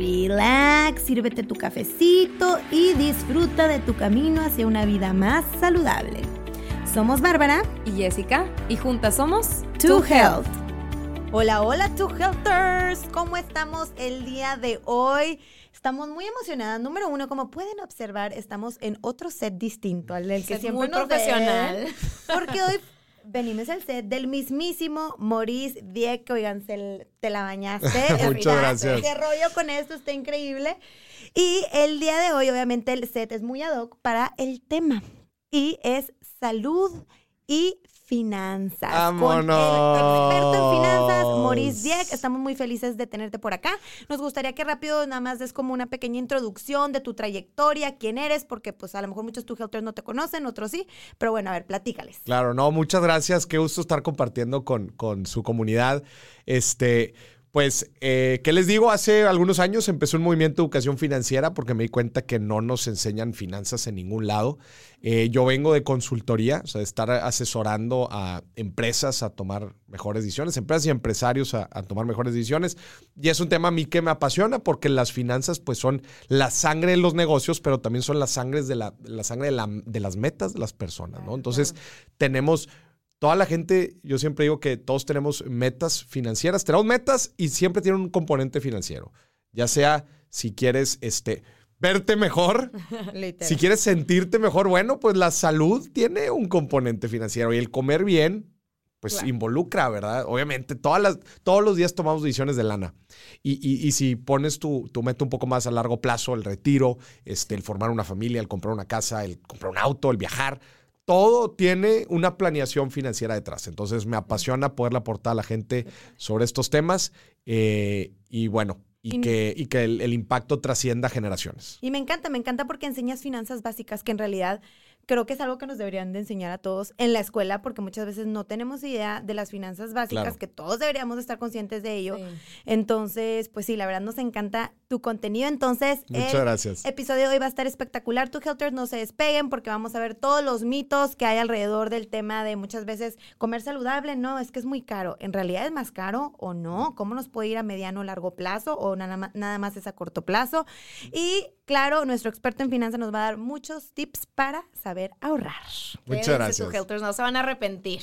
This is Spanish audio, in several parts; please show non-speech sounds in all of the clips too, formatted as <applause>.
relax, sírvete tu cafecito y disfruta de tu camino hacia una vida más saludable. Somos Bárbara y Jessica y juntas somos To Health. Hola, hola, To Healthers. ¿Cómo estamos el día de hoy? Estamos muy emocionadas. Número uno, como pueden observar, estamos en otro set distinto al del que Es siempre muy nos profesional. ven, Porque hoy venimos al set del mismísimo Maurice Dieck. Oigan, se- te la bañaste. <laughs> Muchas Mira, gracias. Qué rollo con esto, está increíble. Y el día de hoy, obviamente, el set es muy ad hoc para el tema. Y es salud y finanzas. Con el ¡Vámonos! experto en finanzas, Maurice Dieck. Estamos muy felices de tenerte por acá. Nos gustaría que rápido nada más des como una pequeña introducción de tu trayectoria, quién eres, porque pues a lo mejor muchos tu helters no te conocen, otros sí. Pero bueno, a ver, platícales. Claro, no, muchas gracias. Qué gusto estar compartiendo con, con su comunidad. Este, pues, eh, ¿qué les digo? Hace algunos años empecé un movimiento de educación financiera porque me di cuenta que no nos enseñan finanzas en ningún lado. Eh, yo vengo de consultoría, o sea, de estar asesorando a empresas a tomar mejores decisiones, empresas y empresarios a, a tomar mejores decisiones. Y es un tema a mí que me apasiona porque las finanzas pues son la sangre de los negocios, pero también son las sangres de la, la sangre de, la- de las metas de las personas, ¿no? Entonces, tenemos toda la gente, yo siempre digo que todos tenemos metas financieras, tenemos metas y siempre tienen un componente financiero. Ya sea si quieres este, verte mejor, <laughs> si quieres sentirte mejor, bueno, pues la salud tiene un componente financiero y el comer bien, pues Claro. involucra, ¿verdad? Obviamente, todas las, todos los días tomamos decisiones de lana. Y, y- y si pones tu, tu meta un poco más a largo plazo, el retiro, este, el formar una familia, el comprar una casa, el comprar un auto, el viajar, todo tiene una planeación financiera detrás. Entonces me apasiona poderle aportar a la gente sobre estos temas eh, y bueno, y Y- que, y que el, el impacto trascienda generaciones. Y me encanta, me encanta porque enseñas finanzas básicas que en realidad creo que es algo que nos deberían de enseñar a todos en la escuela porque muchas veces no tenemos idea de las finanzas básicas Claro. que todos deberíamos de estar conscientes de ello. Sí. Entonces, pues sí, la verdad nos encanta tu contenido. Entonces, Muchas el gracias. episodio de hoy va a estar espectacular. Tu Helters no se despeguen porque vamos a ver todos los mitos que hay alrededor del tema de muchas veces comer saludable. No, es que es muy caro. ¿En realidad es más caro o no? ¿Cómo nos puede ir a mediano o largo plazo o nada más, nada más es a corto plazo? Y claro, nuestro experto en finanzas nos va a dar muchos tips para saber ahorrar. Muchas Quédense, gracias. Helters, no se van a arrepentir.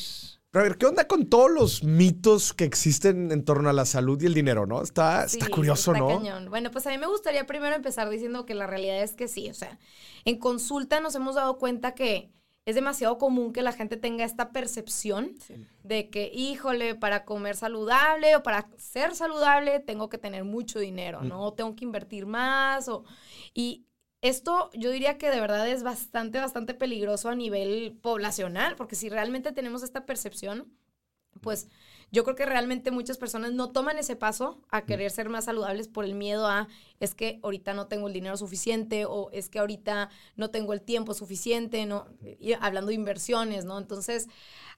Pero a ver, ¿qué onda con todos los mitos que existen en torno a la salud y el dinero, no? Está, está curioso, está ¿no? cañón. Bueno, pues a mí me gustaría primero empezar diciendo que la realidad es que sí. O sea, en consulta nos hemos dado cuenta que es demasiado común que la gente tenga esta percepción de que, híjole, para comer saludable o para ser saludable tengo que tener mucho dinero, ¿no? O tengo que invertir más. O, y esto yo diría que de verdad es bastante, bastante peligroso a nivel poblacional, porque si realmente tenemos esta percepción, pues yo creo que realmente muchas personas no toman ese paso a querer ser más saludables por el miedo a es que ahorita no tengo el dinero suficiente o es que ahorita no tengo el tiempo suficiente, ¿no? Y hablando de inversiones, ¿no? Entonces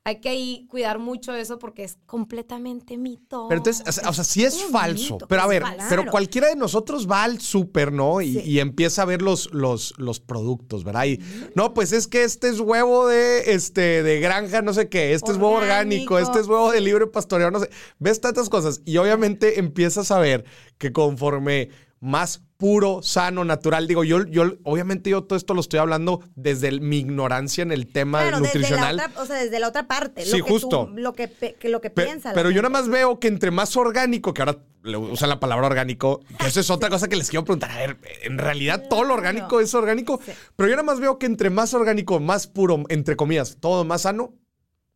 hay que ahí cuidar mucho eso porque es completamente mito. Pero entonces, o sea, o sea, sí es falso. mito, pero a ver, falso. pero cualquiera de nosotros va al súper, ¿no? Y, Sí. y empieza a ver los, los, los productos, ¿verdad? Y, no, pues es que este es huevo de, este, de granja, no sé qué, este es huevo Orgánico. este es huevo de libre pastoreo, no sé. Ves tantas cosas. Y obviamente empiezas a ver que conforme más puro, sano, natural. Digo, yo, yo, obviamente yo todo esto lo estoy hablando desde el- mi ignorancia en el tema Claro, desde nutricional. la otra, o sea, desde la otra parte. Sí, lo que justo. tú- lo que, que lo que Pe- piensa. pero yo nada más veo que entre más orgánico, que ahora le usan la palabra orgánico, que eso es otra cosa que les quiero preguntar. A ver, en realidad todo lo orgánico es orgánico, Sí. pero yo nada más veo que entre más orgánico, más puro, entre comillas, todo más sano,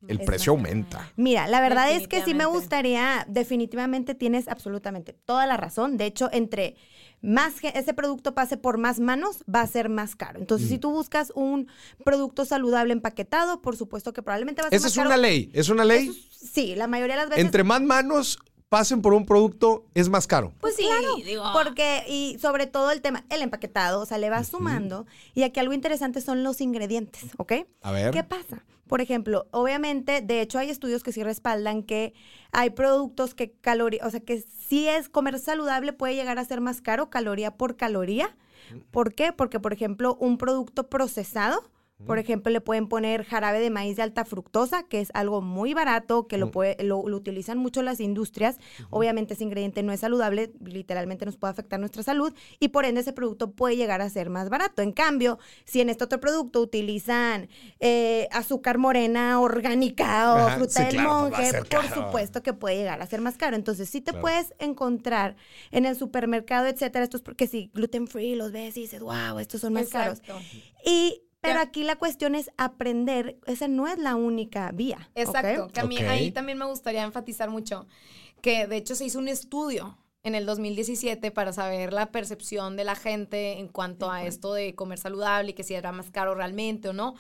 el Es precio aumenta. Mira, la verdad es que sí me gustaría, definitivamente tienes absolutamente toda la razón. De hecho, entre más ese producto pase por más manos, va a ser más caro. Entonces, Mm. si tú buscas un producto saludable empaquetado, por supuesto que probablemente va a ser Esa más es caro. una ley, es una ley. Es- sí, la mayoría de las veces. Entre más manos, pasen por un producto, es más caro. Pues sí, Claro, digo. porque, y sobre todo el tema, el empaquetado, o sea, le vas sumando. Y aquí algo interesante son los ingredientes, ¿ok? A ver. ¿Qué pasa? Por ejemplo, obviamente, de hecho hay estudios que sí respaldan que hay productos que caloría, o sea, que si es comer saludable puede llegar a ser más caro caloría por caloría. ¿Por qué? Porque, por ejemplo, un producto procesado, por ejemplo, le pueden poner jarabe de maíz de alta fructosa, que es algo muy barato, que lo, puede- lo, lo utilizan mucho las industrias. Obviamente ese ingrediente no es saludable, literalmente nos puede afectar nuestra salud y por ende ese producto puede llegar a ser más barato. En cambio, si en este otro producto utilizan eh, azúcar morena orgánica o Ajá, fruta sí, del claro, pues monje, por supuesto que puede llegar a ser más caro. Entonces, sí te Claro. puedes encontrar en el supermercado, etcétera, estos porque si gluten free los ves y dices, wow, estos son más caros. Exacto. Y, pero aquí la cuestión es aprender, esa no es la única vía. Exacto, que a mí ahí también me gustaría enfatizar mucho que de hecho se hizo un estudio en el 2017 para saber la percepción de la gente en cuanto a esto de comer saludable y que si era más caro realmente o no.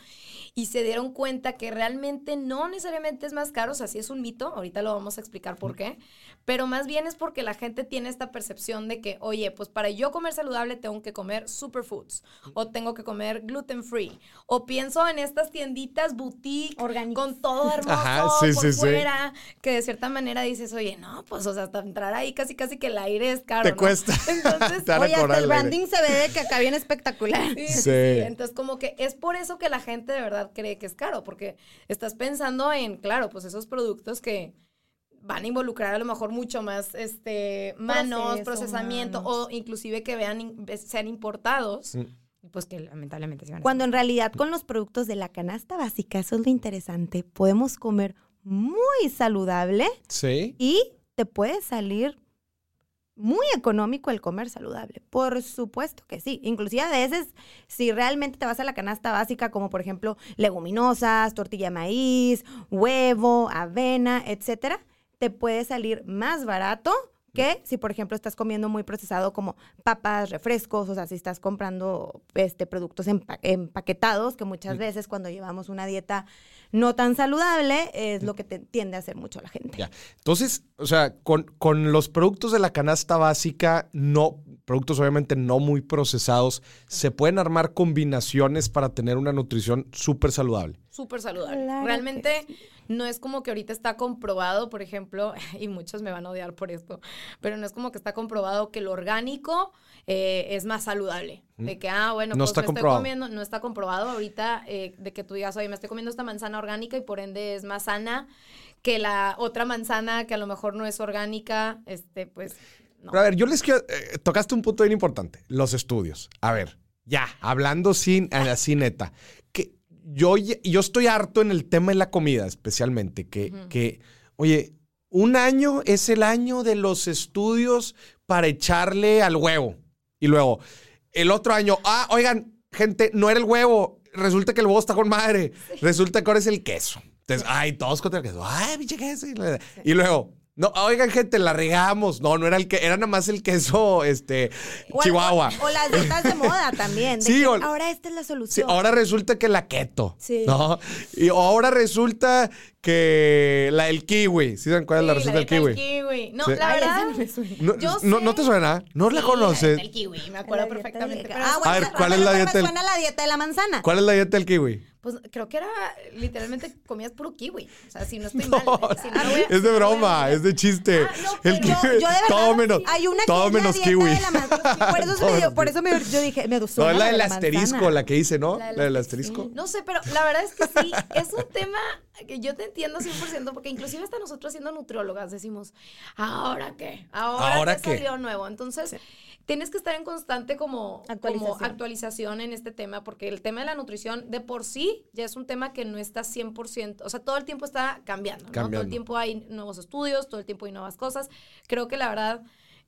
Y se dieron cuenta que realmente no necesariamente es más caro, o sea, sí es un mito, ahorita lo vamos a explicar por qué, pero más bien es porque la gente tiene esta percepción de que, oye, pues para yo comer saludable tengo que comer superfoods o tengo que comer gluten free o pienso en estas tienditas boutique Orgánicas. con todo hermoso Ajá, sí, por sí, sí. fuera, que de cierta manera dices, oye, no, pues, o sea, hasta entrar ahí casi casi que el aire es caro, Te ¿no? cuesta. <laughs> Entonces, Te Oye, hasta el el branding se ve de que acá viene espectacular. Sí, sí, <laughs> sí. Sí. Entonces, como que es por eso que la gente de verdad cree que es caro, porque estás pensando en, claro, pues esos productos que van a involucrar a lo mejor mucho más este manos, Proceso, procesamiento manos. o inclusive que vean sean importados, Mm. pues que lamentablemente se van a Cuando en realidad con los productos de la canasta básica, eso es lo interesante, podemos comer muy saludable Sí. y te puede salir muy económico el comer saludable. Por supuesto que sí. Inclusive a veces, si realmente te vas a la canasta básica, como por ejemplo leguminosas, tortilla de maíz, huevo, avena, etcétera, te puede salir más barato que si, por ejemplo, estás comiendo muy procesado como papas, refrescos, o sea, si estás comprando este, productos empa- empaquetados, que muchas veces cuando llevamos una dieta no tan saludable es lo que te tiende a hacer mucho la gente. Ya. Entonces, o sea, con, con los productos de la canasta básica, no, productos obviamente no muy procesados, se pueden armar combinaciones para tener una nutrición súper saludable. súper saludable. Claro Realmente no es como que ahorita está comprobado, por ejemplo, <laughs> y muchos me van a odiar por esto, pero no es como que está comprobado que lo orgánico eh, es más saludable. De que, ah, bueno, No pues está me comprobado. estoy comiendo, no está comprobado ahorita eh, de que tú digas, oye, me estoy comiendo esta manzana orgánica y por ende es más sana que la otra manzana que a lo mejor no es orgánica, este, pues, no. Pero a ver, yo les quiero, eh, tocaste un punto bien importante, los estudios. A ver, ya, hablando sin, así neta, que yo, yo estoy harto en el tema de la comida, especialmente, que, que, oye, un año es el año de los estudios para echarle al huevo. Y luego, el otro año, ah, oigan, gente, no era el huevo, resulta que el huevo está con madre, resulta que ahora es el queso. Entonces, ay, todos contra el queso, ay, pinche queso. Y luego, no, oigan, gente, la regamos. No, no era el que, era nada más el queso, este, O- Chihuahua. O, o las dietas de moda <laughs> también. de Sí, que o- ahora esta es la Sí, solución. ahora resulta que la keto. Sí. ¿No? Y ahora resulta que la el kiwi. ¿Sí saben cuál es la Sí, receta del dieta kiwi? No, Sí. la Ay, verdad. no. No, Yo no, sé. ¿no te suena? ¿No la Sí, conoces? del kiwi, me acuerdo La dieta perfectamente. Ah, bueno, A ver, ¿cuál es la no dieta Me del- suena la dieta de la manzana. ¿Cuál es la dieta del kiwi? Pues creo que era literalmente comías puro kiwi. O sea, si no estoy <laughs> No, mal. si no es de si no broma, es de chiste. Ah, no, el Yo, yo de verdad, todo menos, hay una que todo es la menos dieta kiwi. de la manzana. <laughs> Por eso, se me dio- por eso me, yo dije, me No, suena es la del de asterisco, la que hice, ¿no? La La del del asterisco. No sé, pero la verdad es que sí, es un tema que yo te entiendo 100%, porque inclusive hasta nosotros siendo nutriólogas decimos, ¿ahora qué? ¿Ahora, ¿Ahora qué, salió nuevo? Entonces, tienes que estar en constante como Actualización. como actualización en este tema, porque el tema de la nutrición de por sí ya es un tema que no está 100%, o sea, todo el tiempo está cambiando, ¿no? Todo el tiempo hay nuevos estudios, todo el tiempo hay nuevas cosas. Creo que la verdad...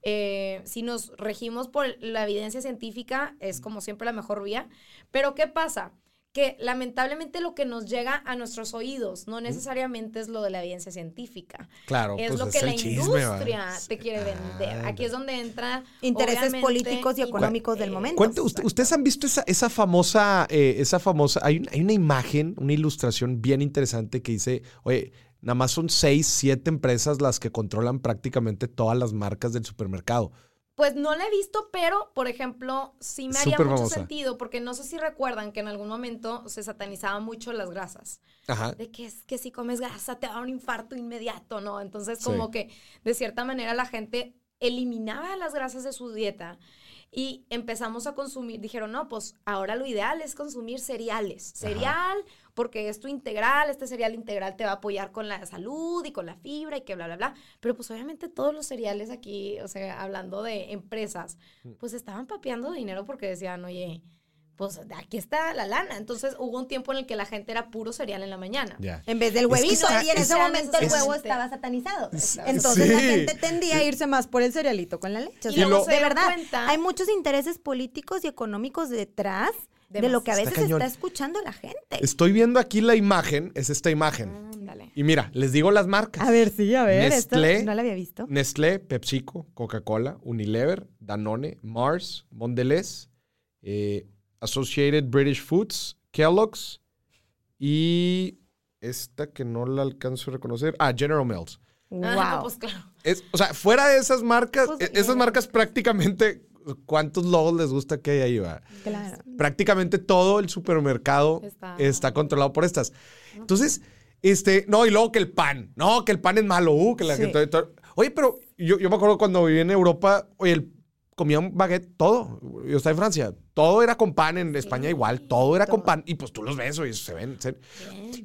eh, si nos regimos por la evidencia científica, es como siempre la mejor vía. Pero ¿qué pasa? Que lamentablemente lo que nos llega a nuestros oídos no necesariamente es lo de la evidencia científica. Claro, es pues lo es que el la industria te quiere vender. Ah, Aquí es donde entra Intereses políticos y económicos del eh, momento. Cuente, usted- ¿Ustedes han visto esa, esa famosa, eh, esa famosa, hay, un- hay una imagen, una ilustración bien interesante que dice, oye, nada más son seis, siete empresas las que controlan prácticamente todas las marcas del supermercado. Pues no la he visto, pero, por ejemplo, sí me haría mucho famosa. sentido, porque no sé si recuerdan que en algún momento se satanizaban mucho las grasas. Ajá. De que es que si comes grasa te da un infarto inmediato, ¿no? Entonces, Sí. como que de cierta manera la gente eliminaba las grasas de su dieta y empezamos a consumir, dijeron, no, pues ahora lo ideal es consumir cereales. Cereal, porque es tu integral, este cereal integral te va a apoyar con la salud y con la fibra y que bla, bla, bla. Pero pues obviamente todos los cereales aquí, o sea, hablando de empresas, pues estaban papeando dinero porque decían, oye, pues aquí está la lana. Entonces hubo un tiempo en el que la gente era puro cereal en la mañana. Ya. En vez del Es que huevito, está- y en es- ese momento el huevo es- estaba satanizado. Sí. Entonces la Sí. gente tendía a irse más por el cerealito con la leche. O Y sea, luego se de verdad, cuenta- hay muchos intereses políticos y económicos detrás de lo que a Está veces cañón. está escuchando la gente. Estoy viendo aquí la imagen, es esta imagen. Ándale. Y mira, les digo las marcas. A ver, sí, a ver, esto Nestlé. no la había visto. Nestlé, PepsiCo, Coca-Cola, Unilever, Danone, Mars, Mondelez, eh, Associated British Foods, Kellogg's y esta que no la alcanzo a reconocer, ah, General Mills. Wow. Ah, pues claro. Es, o sea, fuera de esas marcas, Pues, e- esas eh, marcas prácticamente, ¿cuántos logos les gusta que hay ahí? va? claro. Prácticamente todo el supermercado está, Está- controlado por estas. Entonces, este, no, y luego que el pan, no, que el pan es malo, uh, que la Sí. gente... to- Oye, pero yo, yo me acuerdo cuando viví en Europa, oye, el- comía un baguette, todo. Yo estaba en Francia, todo era con pan, en España igual, todo era con todo. pan. Y pues tú los ves, oye, se ven. se-.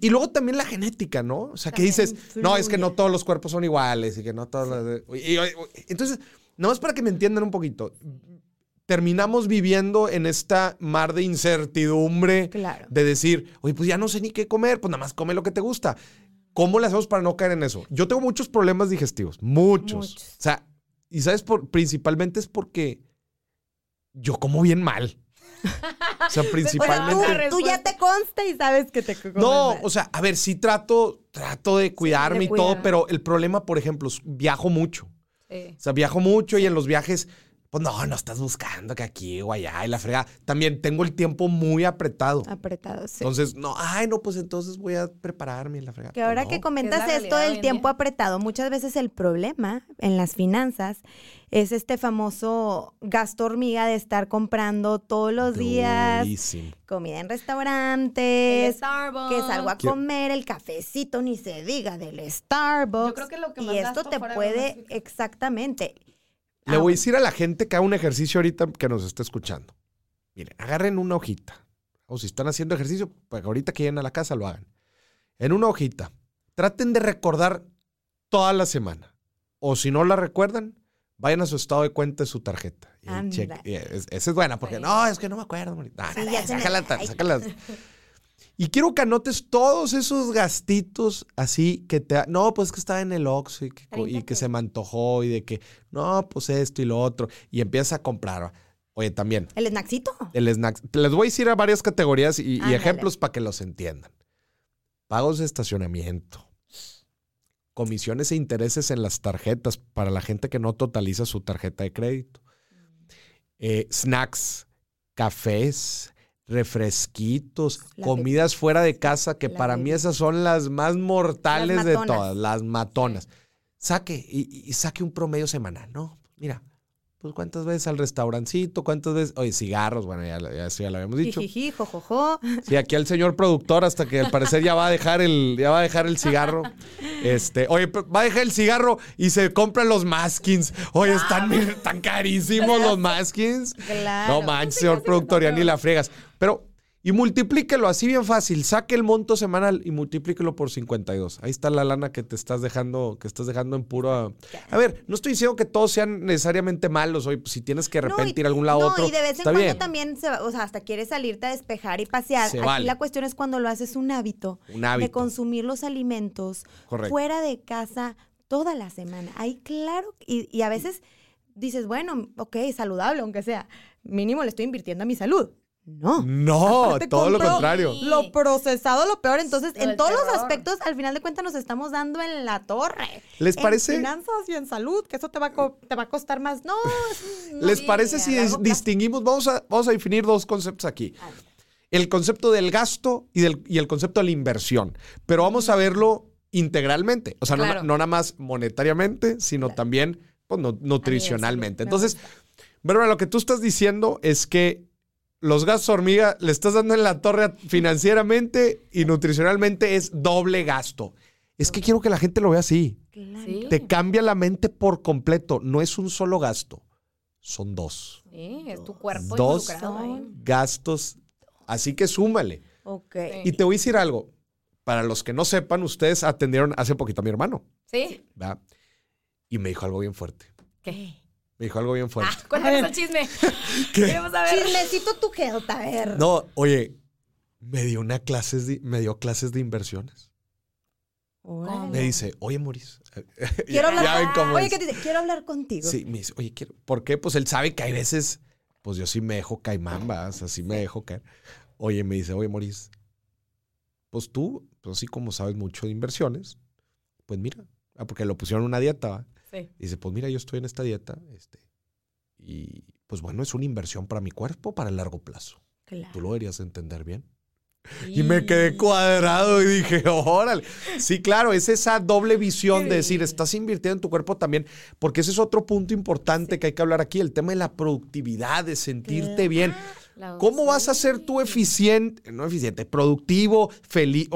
Y luego también la genética, ¿no? O sea, que dices, no, es que no todos los cuerpos son iguales y que no todos los- y- y- y- entonces, nada más para que me entiendan un poquito. Terminamos viviendo en esta mar de incertidumbre Claro. de decir, oye, pues ya no sé ni qué comer, pues nada más come lo que te gusta. ¿Cómo le hacemos para no caer en eso? Yo tengo muchos problemas digestivos, muchos. Muchos. O sea, y sabes, por, principalmente es porque yo como bien mal. O sea, <laughs> Pero tú, principalmente... tú ya te consta y sabes que te comes No, mal. o sea, a ver, sí trato, trato de cuidarme y todo, pero el problema, por ejemplo, es viajo mucho. O sea, viajo mucho y en los viajes, pues no, no estás buscando que aquí o allá y la frega. También tengo el tiempo muy apretado. apretado, sí. Entonces, no, ay, no, pues entonces voy a prepararme y la frega. Que ahora No. que comentas Es esto del tiempo día. apretado, muchas veces el problema en las finanzas es este famoso gasto hormiga de estar comprando todos los días Durísimo. comida en El restaurantes, Starbucks. que salgo a comer el cafecito, ni se diga del Starbucks. Yo creo que lo que más y esto gasto te puede, exactamente. Le Ah, voy a decir a la gente que haga un ejercicio ahorita que nos está escuchando. Miren, agarren una hojita. O si están haciendo ejercicio, pues ahorita que lleguen a la casa lo hagan. En una hojita. Traten de recordar toda la semana. O si no la recuerdan, vayan a su estado de cuenta de su tarjeta. Y cheque- y es- esa es buena, porque Sí. no, es que no me acuerdo. Sí, No, ya no, se me- sácala, sácala. Y quiero que anotes todos esos gastitos así que te... No, pues que estaba en el Oxxo y que, co- y 30 que se me antojó y de que, no, pues esto y lo otro. Y empiezas a comprar. Oye, también, El snacksito. el snack. Les voy a decir a varias categorías y, ejemplos para que los entiendan. Pagos de estacionamiento. Comisiones e intereses en las tarjetas para la gente que no totaliza su tarjeta de crédito. Eh, snacks, cafés, refresquitos, La comidas fuera de casa, que para mí esas son las más mortales Las de todas, las matonas. Saque y, y saque un promedio semanal, ¿no? Mira, pues cuántas veces al restaurancito, cuántas veces, oye, cigarros, bueno, ya, ya, eso ya lo habíamos dicho. Jijiji, jojojo. Sí, aquí al señor productor hasta que al parecer ya va a dejar el, ya va a dejar el cigarro. Este, oye, va a dejar el cigarro y se compran los maskins. Oye, están, tan carísimos los <laughs> maskins. Claro. No manches, señor productor, ya ni la fregas. Pero, y multiplíquelo así bien fácil. Saque el monto semanal y multiplíquelo por 52. Ahí está la lana que te estás dejando, que estás dejando en puro. A ver, no estoy diciendo que todos sean necesariamente malos. Oye, pues, si tienes que de No, repente y- ir a algún lado no, otro. y de vez en cuando bien. también, se va- o sea, hasta quieres salirte a despejar y pasear. Se Aquí vale. la cuestión es cuando lo haces un hábito, Un de hábito. consumir los alimentos Correcto. fuera de casa toda la semana. Ahí claro, y, y a veces dices, bueno, ok, saludable, aunque sea, mínimo le estoy invirtiendo a mi salud. No. No, Aparte todo lo contrario. Lo procesado, lo peor. Entonces, en todos los aspectos, al final de cuentas, nos estamos dando en la torre. ¿Les En parece? finanzas y en salud, que eso te va a, co- te va a costar más. No, no. <laughs> ¿Les parece si distinguimos? Vamos a, vamos a definir dos conceptos aquí. El concepto del gasto y, del, y el concepto de la inversión. Pero vamos a verlo integralmente. O sea, no- Claro. no, nada más monetariamente, sino también pues, nu- nutricionalmente. Me Entonces. Bárbara, lo que tú estás diciendo es que los gastos hormiga le estás dando en la torre financieramente y nutricionalmente es doble gasto. Es que quiero que la gente lo vea así. Claro. Sí. Te cambia la mente por completo. No es un solo gasto, son dos Sí, es tu cuerpo Dos gastos. Así que súmale. Ok. Y te voy a decir algo. Para los que no sepan, ustedes atendieron hace poquito a mi hermano, ¿Sí? ¿verdad? Y me dijo algo bien fuerte. ¿Qué? Me dijo algo bien fuerte. Ah, cuéntanos el chisme. <laughs> Queremos saber. Chismecito tu health, a ver. No, oye, me dio una clases de, me dio clases de inversiones. Órale. Me dice, oye, Maurice. <laughs> Quiero hablar ya ven cómo Oye, es. ¿qué te dice? Quiero hablar contigo. Sí, me dice, oye, quiero. ¿Por qué? Pues él sabe que hay veces, pues yo sí me dejo caimán, vas, así me dejo caer. Oye, me dice, oye, Maurice, pues tú, pues así como sabes mucho de inversiones, pues mira, ah, porque lo pusieron en una dieta, ¿va? Sí. Dice, pues mira, yo estoy en esta dieta, este, y pues bueno, es una inversión para mi cuerpo para el largo plazo. Claro. Tú lo deberías entender bien. Y me quedé cuadrado y dije, órale. Sí, claro, es esa doble visión de decir, estás invirtiendo en tu cuerpo también, porque ese es otro punto importante que hay que hablar aquí, el tema de la productividad, de sentirte bien. La- ¿Cómo vas a ser tú eficiente, no eficiente, productivo, feliz?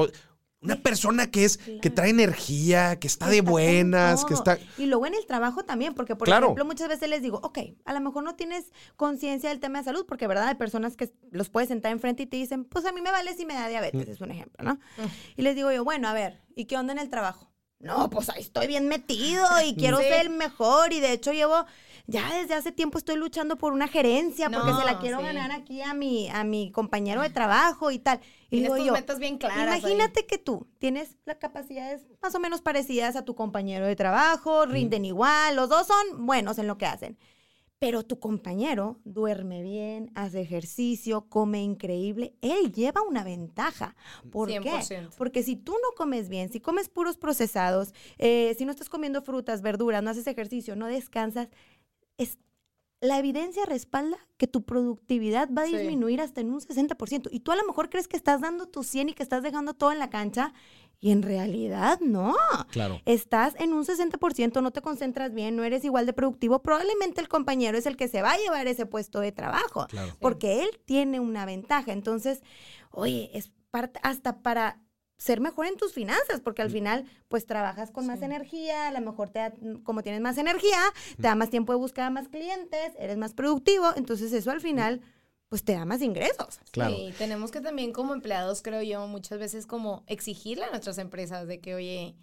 Una persona que es, que trae energía, que está de Está buenas, que está... Y luego en el trabajo también, porque por Claro. ejemplo muchas veces les digo, ok, a lo mejor no tienes conciencia del tema de salud, porque verdad hay personas que los puedes sentar enfrente y te dicen, pues a mí me vale si me da Mm. diabetes, es un ejemplo, ¿no? Y les digo yo, bueno, a ver, ¿y qué onda en el trabajo? No, pues ahí estoy bien metido y <laughs> quiero Sí. ser el mejor y de hecho llevo, ya desde hace tiempo estoy luchando por una gerencia porque se la quiero sí. ganar aquí a mi, a mi compañero de trabajo y tal. Y Tienes tus yo, metas bien claras. ahí. Imagínate que tú tienes las capacidades más o menos parecidas a tu compañero de trabajo, rinden igual, los dos son buenos en lo que hacen. Pero tu compañero duerme bien, hace ejercicio, come increíble, él lleva una ventaja. ¿Por qué? 100%. Porque si tú no comes bien, si comes puros procesados, eh, si no estás comiendo frutas, verduras, no haces ejercicio, no descansas, es, la evidencia respalda que tu productividad va a Sí. disminuir hasta en un 60%. Y tú a lo mejor crees que estás dando tu 100 y que estás dejando todo en la cancha. Y en realidad no. Claro. Estás en un 60%, no te concentras bien, no eres igual de productivo. Probablemente el compañero es el que se va a llevar ese puesto de trabajo. Claro. Porque él tiene una ventaja. Entonces, oye, es parte hasta para ser mejor en tus finanzas, porque al final, pues trabajas con más energía, a lo mejor te da, como tienes más energía, te da más tiempo de buscar a más clientes, eres más productivo, entonces eso al final, pues te da más ingresos. Claro. Sí, tenemos que también como empleados, creo yo, muchas veces como exigirle a nuestras empresas de que, oye,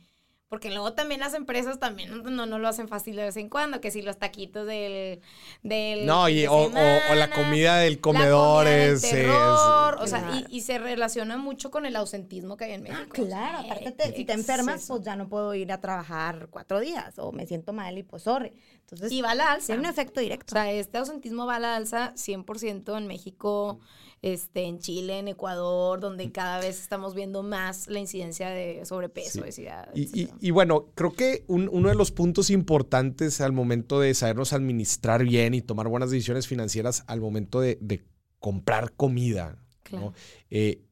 porque luego también las empresas también no, no, lo hacen fácil de vez en cuando, que si los taquitos del... del No, y, fin de o, o- o la comida del la comedor comida del es, es- terror, o sea, Claro. y, y se relaciona mucho con el ausentismo que hay en México. Ah, claro, O sea, aparte te- si te enfermas, exceso. pues ya no puedo ir a trabajar cuatro días o me siento mal y pues sorry. Entonces, Y va a la alza. tiene un efecto O directo. sea, este ausentismo va a la alza 100% en México, este, en Chile, en Ecuador, donde cada vez estamos viendo más la incidencia de sobrepeso, Sí. obesidad, Y, y- etcétera. y bueno, creo que un- uno de los puntos importantes al momento de sabernos administrar bien y tomar buenas decisiones financieras al momento de, de comprar comida, ¿no? Claro. Eh,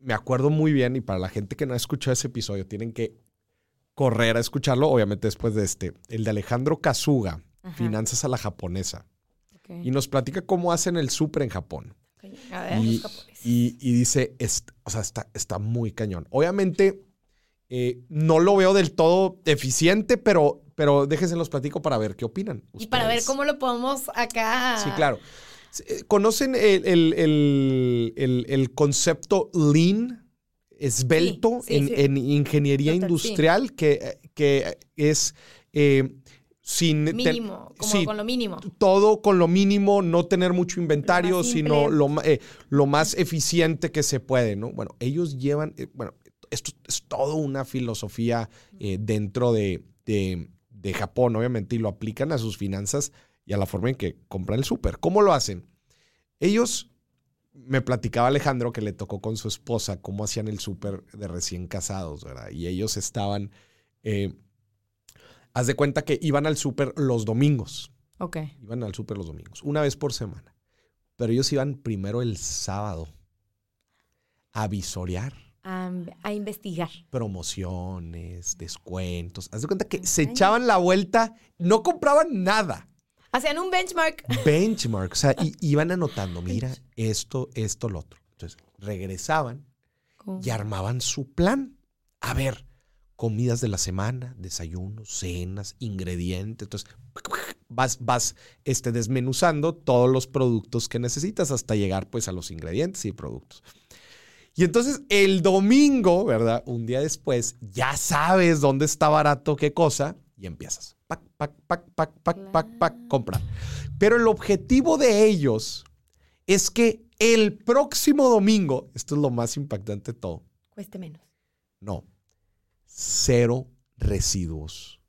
me acuerdo muy bien, y para la gente que no ha escuchado ese episodio, tienen que correr a escucharlo, obviamente después de este, el de Alejandro Kazuga. Finanzas a la japonesa, y nos platica cómo hacen el súper en Japón. A ver, Y, y- y dice, est- o sea, está, está muy cañón. Obviamente, eh, no lo veo del todo eficiente, pero, pero déjense los platico para ver qué opinan. Y para ver cómo lo podemos acá. Sí, claro. Eh, ¿Conocen el, el- el- el- concepto lean? Esbelto Sí, sí, en, sí. en ingeniería Total, industrial, que, que es eh, sin... Mínimo, como sí, con lo mínimo. todo con lo mínimo, no tener mucho inventario, Lo sino lo, eh, lo más eficiente que se puede, ¿no? Bueno, ellos llevan, eh, bueno, esto es toda una filosofía eh, dentro de, de- de Japón, obviamente, y lo aplican a sus finanzas y a la forma en que compran el súper. ¿Cómo lo hacen? Ellos, me platicaba Alejandro que le tocó con su esposa cómo hacían el súper de recién casados, ¿verdad? Y ellos estaban, eh, haz de cuenta que iban al súper los domingos. Ok. Iban al súper los domingos, una vez por semana. Pero ellos iban primero el sábado a visorear A, a investigar. promociones, descuentos. Haz de cuenta que se echaban la vuelta, no compraban nada. Hacían un benchmark. Benchmark, o sea, y <laughs> iban anotando, mira, esto, esto, lo otro. Entonces, regresaban y armaban su plan. A ver, comidas de la semana, desayunos, cenas, ingredientes. Entonces, vas, vas este, desmenuzando todos los productos que necesitas hasta llegar pues a los ingredientes y productos. Y entonces el domingo, ¿verdad? Un día después, ya sabes dónde está barato qué cosa y empiezas. Pac, pac, pac, pac, pac, pac, pac, comprar. Pero el objetivo de ellos es que el próximo domingo, esto es lo más impactante de todo, Cueste menos. no, cero residuos.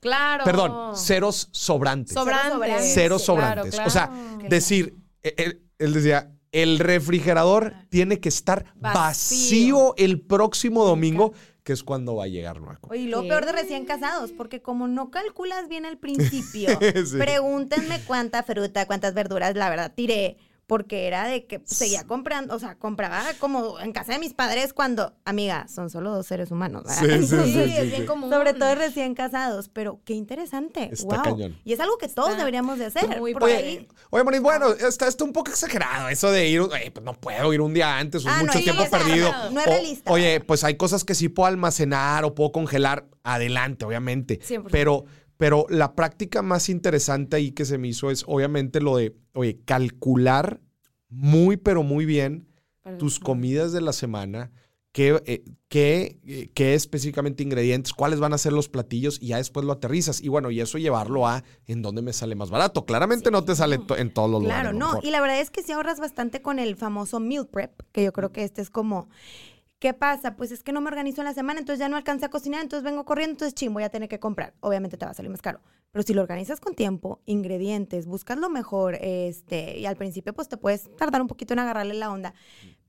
Claro. Perdón, ceros sobrantes. Sobrantes. sobrantes. Cero Claro, sobrantes. claro. O sea, decir, eh, él, él decía, el refrigerador tiene que estar vacío, Vacío. el próximo domingo, que es cuando va a llegar nuevo. Oye, y lo ¿Qué? peor de recién casados, porque como no calculas bien al <laughs> principio, Sí. pregúntenme cuánta fruta, cuántas verduras, la verdad, tiré. Porque era de que seguía comprando, o sea, compraba como en casa de mis padres cuando, amiga, son solo dos seres humanos. ¿verdad? Sí, sí, Sí, sí, es bien sí. común. Sobre todo recién casados, pero qué interesante. Está wow. cañón. Y es algo que todos Está deberíamos de hacer. muy por ahí- Oye, Moniz, bueno, está, está un poco exagerado eso de ir, oye, pues no puedo ir un día antes, es Ah, no, mucho tiempo es perdido. no es O- realista. Oye, pues hay cosas que sí puedo almacenar o puedo congelar, adelante, obviamente. 100%. Pero, pero la práctica más interesante ahí que se me hizo es obviamente lo de, oye, calcular muy, pero muy bien tus comidas de la semana, qué, eh, qué, eh, qué específicamente ingredientes, cuáles van a ser los platillos y ya después lo aterrizas. Y bueno, y eso llevarlo a en dónde me sale más barato. Claramente no te sale to- en todos los lugares. Claro, no. Y la verdad es que sí ahorras bastante con el famoso meal prep, que yo creo que este es como. ¿Qué pasa? Pues es que no me organizo en la semana, entonces ya no alcancé a cocinar, entonces vengo corriendo, entonces ching, voy a tener que comprar. Obviamente te va a salir más caro. Pero si lo organizas con tiempo, ingredientes, buscas lo mejor, este, y al principio pues te puedes tardar un poquito en agarrarle la onda.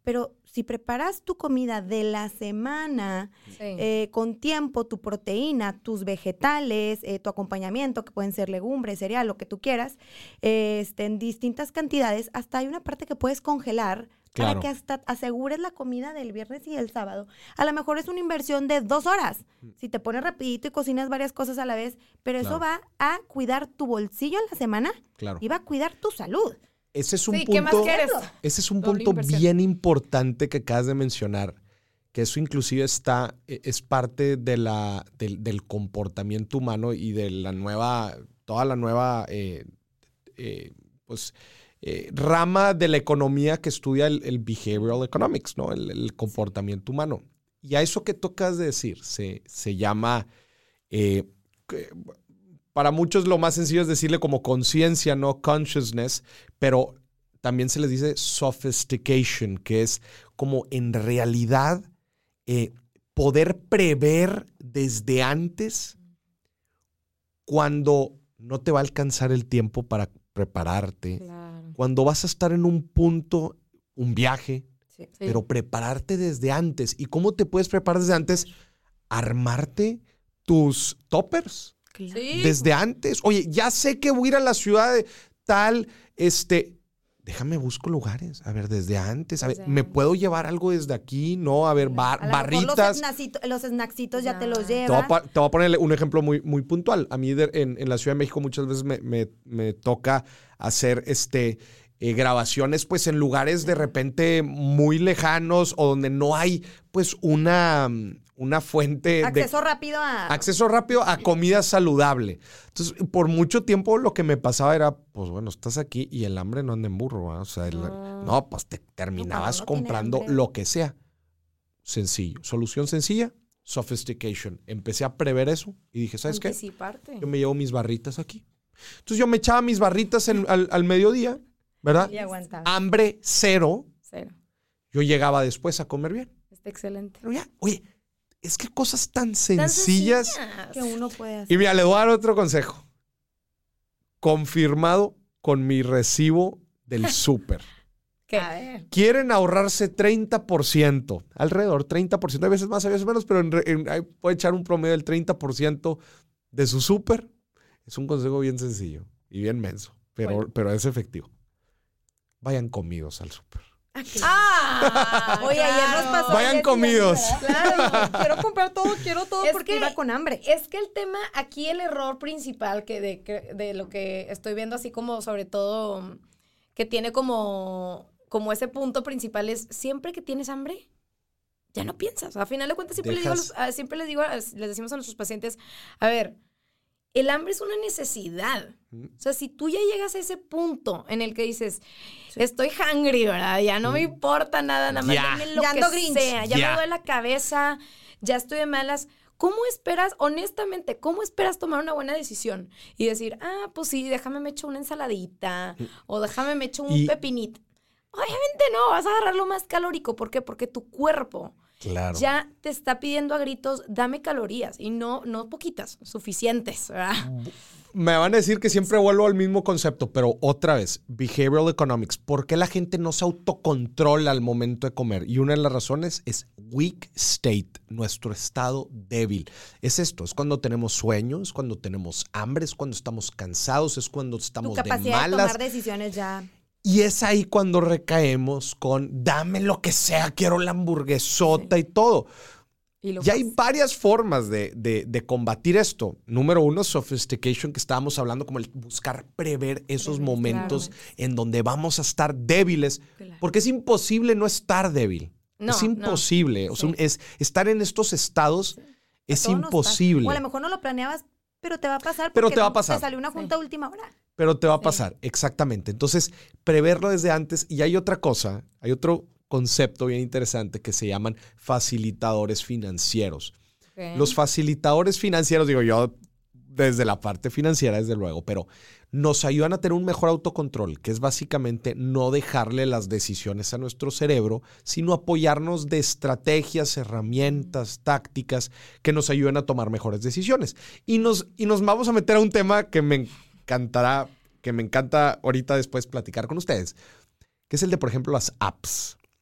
Pero si preparas tu comida de la semana, Sí. eh, con tiempo, tu proteína, tus vegetales, eh, tu acompañamiento, que pueden ser legumbres, cereal, lo que tú quieras, eh, este, en distintas cantidades, hasta hay una parte que puedes congelar Claro. para que hasta asegures la comida del viernes y el sábado. A lo mejor es una inversión de dos horas, si te pones rapidito y cocinas varias cosas a la vez, pero eso va a cuidar tu bolsillo en la semana Claro. y va a cuidar tu salud. Ese es un Sí, punto. ¿qué más quieres? Ese es un Doble punto inversión. bien importante que acabas de mencionar, que eso inclusive está, e- es parte de la, del, del comportamiento humano y de la nueva, toda la nueva, eh, eh, pues, eh, rama de la economía que estudia el, behavioral economics, ¿no? El, comportamiento humano. Y a eso que tocas de decir, se, se llama, eh, para muchos lo más sencillo es decirle como conciencia, no consciousness, pero también se les dice sophistication, que es como en realidad eh, poder prever desde antes cuando no te va a alcanzar el tiempo para prepararte, Claro. Cuando vas a estar en un punto, un viaje, Sí. pero prepararte desde antes. ¿Y cómo te puedes preparar desde antes? Armarte tus toppers Sí. desde antes. Oye, ya sé que voy a ir a la ciudad de tal, este, déjame busco lugares. A ver, desde antes. A ver, ¿me puedo llevar algo desde aquí? No, a ver, bar- A lo mejor Los, barritas. snackcito- los snacksitos ya te los Ya. Te voy, a, llevas. te voy a poner un ejemplo muy, muy puntual. A mí de- en, en la Ciudad de México muchas veces me, me- me toca hacer este, eh, grabaciones pues en lugares de repente muy lejanos o donde no hay pues una, una fuente de Acceso rápido a... acceso rápido a comida saludable. Entonces, por mucho tiempo lo que me pasaba era, pues bueno, estás aquí y el hambre no anda en burro. O sea, el- No. no, pues te terminabas comprando lo que sea. Sencillo. Solución sencilla, sophistication. Empecé a prever eso y dije, ¿sabes qué? Yo me llevo mis barritas aquí. Entonces yo me echaba mis barritas en- al, al mediodía, ¿verdad? Y aguantaba. Hambre cero. Cero. Yo llegaba después a comer bien. Está excelente. Pero ya, oye, es que cosas tan Tan sencillas. que uno puede hacer. Y mira, le voy a dar otro consejo. Confirmado con mi recibo del <laughs> súper. A. Quieren ahorrarse 30%, alrededor 30%, hay veces más, hay veces menos, pero en, en- puede echar un promedio del 30% de su súper. Es un consejo bien sencillo y bien menso, pero, Bueno. pero es efectivo. Vayan comidos al súper. Ah, Oye, ayer nos pasó. Vayan comidos. <laughs> Claro, quiero comprar todo, quiero todo Es porque que- iba con hambre. Es que el tema, aquí el error principal que de, que- de lo que estoy viendo, así como sobre todo que tiene como, como ese punto principal es siempre que tienes hambre, ya no piensas. A final de cuentas, siempre, les digo los- siempre les digo, les decimos a nuestros pacientes, a ver, el hambre es una necesidad. O sea, si tú ya llegas a ese punto en el que dices, estoy hungry, ¿verdad? Ya no me importa nada, nada más Ya. lo Ya que ando Grinch. sea, ya, Ya. me duele la cabeza, ya estoy de malas. ¿Cómo esperas, honestamente, cómo esperas tomar una buena decisión? Y decir, ah, pues sí, déjame me echo una ensaladita o déjame me echo un Y- pepinito. Obviamente no, vas a agarrar lo más calórico. ¿Por qué? Porque tu cuerpo Claro. ya te está pidiendo a gritos, dame calorías. Y no, no poquitas, suficientes, ¿verdad? Me van a decir que siempre vuelvo al mismo concepto, pero otra vez, behavioral economics. ¿Por qué la gente no se autocontrola al momento de comer? Y una de las razones es weak state, nuestro estado débil. Es esto, es cuando tenemos sueños, cuando tenemos hambre, es cuando estamos cansados, es cuando Tu estamos de capacidad de, malas. tomar decisiones ya. Y es ahí cuando recaemos con dame lo que sea, quiero la hamburguesota y todo. Y lo Y hay varias formas de, de- de combatir esto. Número uno, sophistication, que estábamos hablando, como el buscar prever esos Prever, momentos claro. en donde vamos a estar débiles, Claro. porque es imposible no estar débil. No, es no. imposible. O sea, Sí. es, estar en estos estados es imposible. O a lo mejor no lo planeabas, pero te va a pasar. Pero porque te va a pasar. Te salió una junta a última hora. Pero te va a Sí. pasar, exactamente. Entonces, preverlo desde antes. Y hay otra cosa, hay otro concepto bien interesante que se llaman facilitadores financieros. Los facilitadores financieros, digo yo, desde la parte financiera, desde luego, pero nos ayudan a tener un mejor autocontrol, que es básicamente no dejarle las decisiones a nuestro cerebro, sino apoyarnos de estrategias, herramientas, tácticas que nos ayuden a tomar mejores decisiones. Y nos, y nos vamos a meter a un tema que me encantará, que me encanta ahorita después platicar con ustedes, que es el de, por ejemplo, las apps.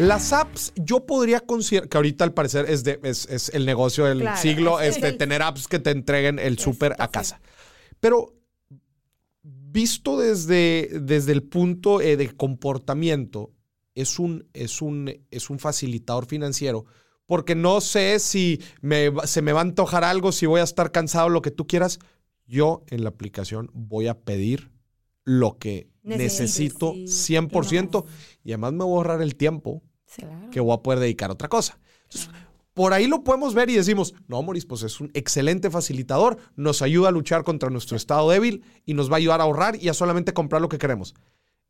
Las apps, yo podría considerar que ahorita al parecer es, de, es, es el negocio del Claro, siglo, es este, el- tener apps que te entreguen el súper a casa. Pero visto desde, desde el punto eh, de comportamiento, es un, es, un, es un facilitador financiero. Porque no sé si me se me va a antojar algo, si voy a estar cansado, lo que tú quieras. Yo en la aplicación voy a pedir lo que Necesito, necesito sí, 100% y además me voy a ahorrar el tiempo Claro. que voy a poder dedicar a otra cosa. Entonces, por ahí lo podemos ver y decimos, no, Moris, pues es un excelente facilitador, nos ayuda a luchar contra nuestro estado débil y nos va a ayudar a ahorrar y a solamente comprar lo que queremos.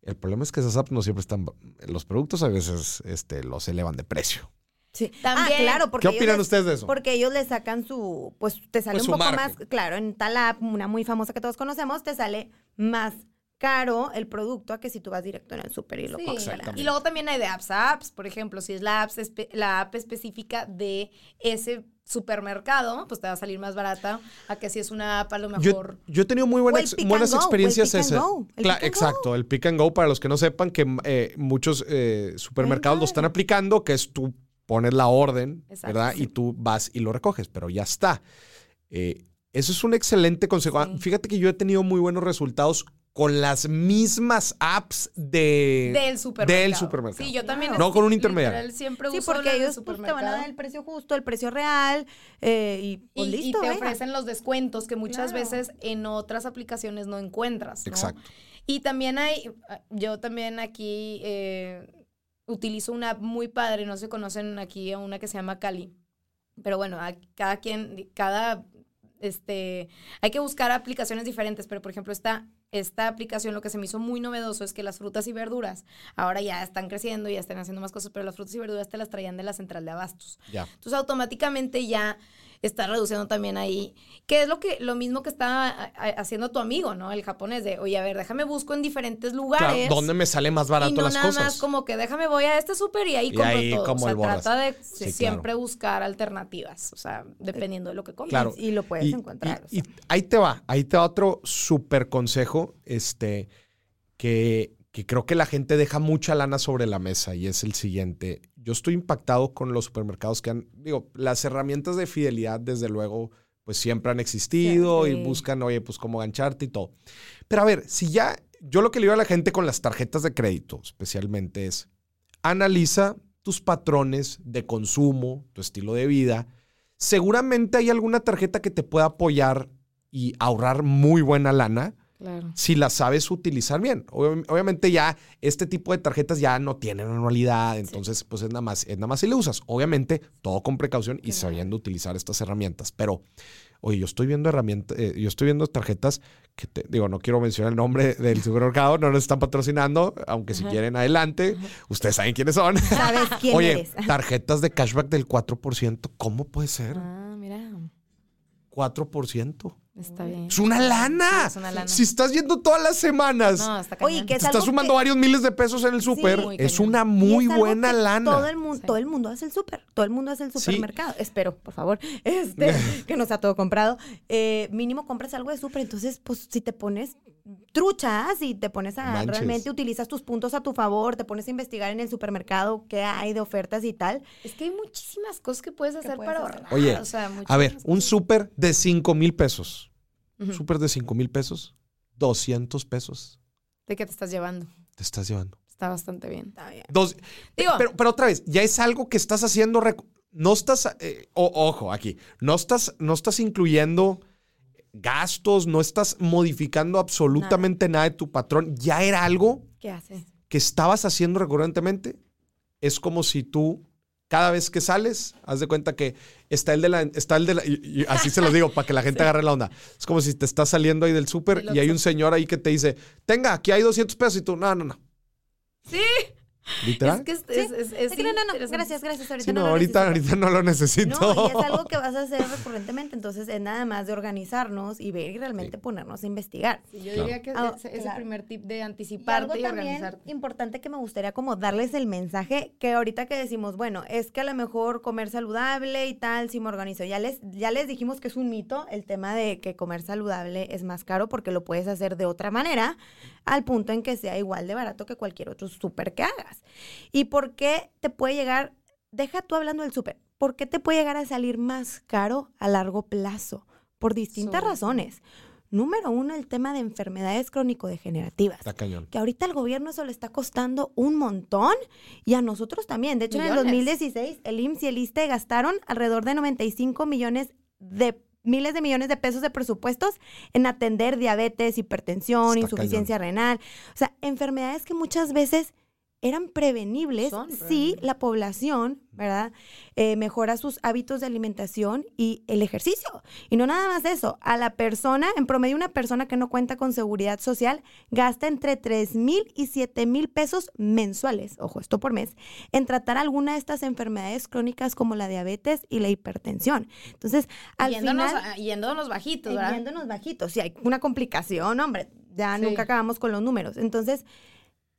El problema es que esas apps no siempre están, los productos a veces este, los elevan de precio. Sí. También- ah, claro, porque ¿Qué opinan les- ustedes de eso? Porque ellos le sacan su, pues te sale Pues un poco margen. más, claro, en tal app, una muy famosa que todos conocemos, te sale más caro el producto a que si tú vas directo en el súper y lo Sí, compras. Y luego también hay de apps a apps, por ejemplo, si es la app, espe- la app específica de ese supermercado, pues te va a salir más barata a que si es una app a lo Yo, mejor. yo he tenido muy buena ex- buenas go, o el experiencias pick and ese. go, el Cla- pick and exacto, el pick and go, para los que no sepan, que eh, muchos eh, supermercados lo están aplicando, que es tú pones la orden, Exacto, ¿verdad? sí. Y tú vas y lo recoges, pero ya está. Eh, eso es un excelente consejo. Ah, Sí. Fíjate que yo he tenido muy buenos resultados con las mismas apps de, Del supermercado. del supermercado. Sí, yo también. No es- con un intermediario. siempre Sí, uso porque del ellos pues, te van a dar el precio justo, el precio real, eh, y pues Y, te venga. ofrecen los descuentos que muchas Claro. veces en otras aplicaciones no encuentras. ¿no? Exacto. Y también hay, yo también aquí eh, utilizo una app muy padre, no se conocen aquí a una que se llama Cali. Pero bueno, a cada quien, cada, este, hay que buscar aplicaciones diferentes, pero por ejemplo esta, esta aplicación lo que se me hizo muy novedoso es que las frutas y verduras ahora ya están creciendo y ya están haciendo más cosas, pero las frutas y verduras te las traían de la central de abastos. Ya. Entonces automáticamente ya estás reduciendo también ahí. Que es lo que lo mismo que está haciendo tu amigo, ¿no? El japonés de, oye, a ver, déjame busco en diferentes lugares. Claro, ¿dónde me sale más barato y no las nada cosas? más como que déjame voy a este súper y ahí Y compro ahí todo. como o sea, trata de Sí, siempre buscar alternativas, o sea, dependiendo de lo que compres. Claro. Y lo puedes Y- encontrar. y- o sea. y ahí te va, ahí te va otro súper consejo, este, que, que creo que la gente deja mucha lana sobre la mesa y es el siguiente. Yo estoy impactado con los supermercados que han, digo, las herramientas de fidelidad, desde luego, pues siempre han existido Sí. y buscan, oye, pues cómo gancharte y todo. Pero a ver, si ya, yo lo que le digo a la gente con las tarjetas de crédito, especialmente, es analiza tus patrones de consumo, tu estilo de vida. Seguramente hay alguna tarjeta que te pueda apoyar y ahorrar muy buena lana Claro. si la sabes utilizar bien. Ob- Obviamente ya este tipo de tarjetas ya no tienen anualidad, entonces pues es nada más, es nada más si le usas. Obviamente todo con precaución y sabiendo utilizar estas herramientas. Pero, oye, yo estoy viendo herramientas, eh, yo estoy viendo tarjetas que te, digo, no quiero mencionar el nombre del <laughs> supermercado, no nos están patrocinando, aunque si quieren adelante, ustedes saben quiénes son. ¿Sabes <laughs> quién Oye, eres? <laughs> tarjetas de cashback del 4%, ¿cómo puede ser? Ah, mira, 4%. Está bien. Es una lana. Sí, es una lana. Si estás yendo todas las semanas, No, está Oye, que te es estás sumando que- varios miles de pesos en el súper. es una muy es buena lana. Todo el, mundo, Sí. todo el mundo hace el súper. Todo el mundo hace el Sí. supermercado. Espero, por favor, este, <laughs> que no sea todo comprado. Eh, mínimo compras algo de súper. Entonces, pues, si te pones truchas y te pones a Manches. realmente utilizas tus puntos a tu favor, te pones a investigar en el supermercado qué hay de ofertas y tal. Es que hay muchísimas cosas que puedes hacer puedes para hacer. ahorrar. Oye, o sea, A ver, un súper de 5 mil pesos. Ujú. Súper de 5 mil pesos. 200 pesos ¿De qué te estás llevando? te estás llevando. Está bastante bien. Está bien. Dos, Digo- pero, pero otra vez, ya es algo que estás haciendo. No estás. eh, o- ojo, aquí. No estás, no estás incluyendo gastos, no estás modificando absolutamente nada. de tu patrón. Ya era algo ¿Qué haces? que estabas haciendo recurrentemente. Es como si tú, cada vez que sales, haz de cuenta que está el de la. Está el de la y- y así se los digo, para que la gente <laughs> agarre la onda. Es como si te estás saliendo ahí del súper y hay un señor ahí que te dice: Tenga, aquí hay 200 pesos. Y tú, no, no, no. Sí. Literal. Es que es, Sí. es, es, es Es que no, no, no, gracias, gracias. Ahorita Sí, no, no, lo ahorita, necesito. ahorita no lo necesito. No, y es <laughs> algo que vas a hacer recurrentemente, entonces es nada más de organizarnos y ver y realmente ponernos a investigar. Sí, yo Claro. diría que Ah, es el claro. primer tip de Y algo anticiparte y, también organizarte. importante que me gustaría como darles el mensaje que ahorita que decimos, bueno, es que a lo mejor comer saludable y tal, si me organizo. Ya les, ya les dijimos que es un mito el tema de que comer saludable es más caro porque lo puedes hacer de otra manera al punto en que sea igual de barato que cualquier otro súper que hagas. ¿Y por qué te puede llegar, deja tú hablando del súper, ¿por qué te puede llegar a salir más caro a largo plazo? Por distintas razones. Número uno, el tema de enfermedades crónico-degenerativas Está cañón. que ahorita al gobierno eso le está costando un montón y a nosotros también. De hecho, en el Millones. 2016 el IMSS y el ISSSTE gastaron alrededor de 95 millones de miles de millones de pesos de presupuestos en atender diabetes, hipertensión, Está insuficiencia renal, o sea, enfermedades que muchas veces eran prevenibles Son si prevenibles. la población, ¿verdad? Eh, mejora sus hábitos de alimentación y el ejercicio. Y no nada más eso, a la persona, en promedio una persona que no cuenta con seguridad social gasta entre 3 mil y 7 mil pesos mensuales, ojo, esto por mes, en tratar alguna de estas enfermedades crónicas como la diabetes y la hipertensión. Entonces, al yéndonos, final... a- yéndonos bajitos, ¿verdad? Yéndonos bajitos. Si hay una complicación, hombre, ya Sí. nunca acabamos con los números. Entonces,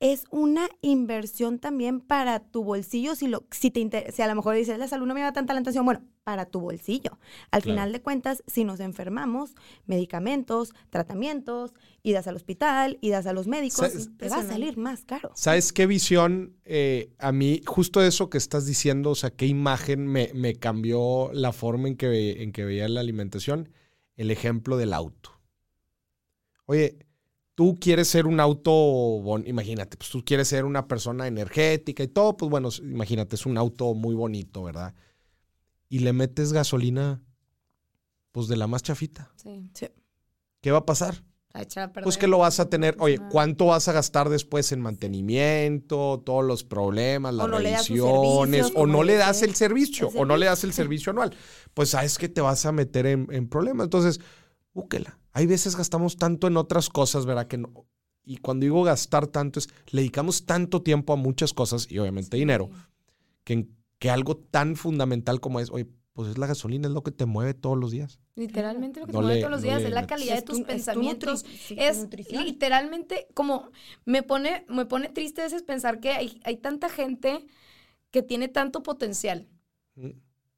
es una inversión también para tu bolsillo. Si, lo, si, te inter- si a lo mejor dices, la salud no me da tanta la atención, bueno, para tu bolsillo. Al Claro. final de cuentas, si nos enfermamos, medicamentos, tratamientos, idas al hospital, idas a los médicos, te va a salir más caro. ¿Sabes qué visión? eh, a mí, justo eso que estás diciendo, o sea, qué imagen me, me cambió la forma en que, ve- en que veía la alimentación. El ejemplo del auto. Oye, tú quieres ser un auto, bon- imagínate, pues tú quieres ser una persona energética y todo, pues bueno, imagínate, es un auto muy bonito, ¿verdad? Y le metes gasolina, pues de la más chafita. Sí. ¿Qué va a pasar? A a. Pues que lo vas a tener, oye. ¿cuánto vas a gastar después en mantenimiento, todos los problemas, las O no revisiones, o no le das el servicio, el o no le das el servicio. servicio anual? Pues sabes que te vas a meter en, en problemas. Entonces, búsquela. Hay veces gastamos tanto en otras cosas, ¿verdad? Que no. Y cuando digo gastar tanto es, le dedicamos tanto tiempo a muchas cosas y obviamente dinero, que, que algo tan fundamental como es, oye, pues es la gasolina, es lo que te mueve todos los días. Literalmente lo que No te mueve le- todos los no días le es la calidad de Es tus tu- pensamientos. tu Es literalmente como me pone, me pone triste a veces pensar que hay, hay tanta gente que tiene tanto potencial, Mm.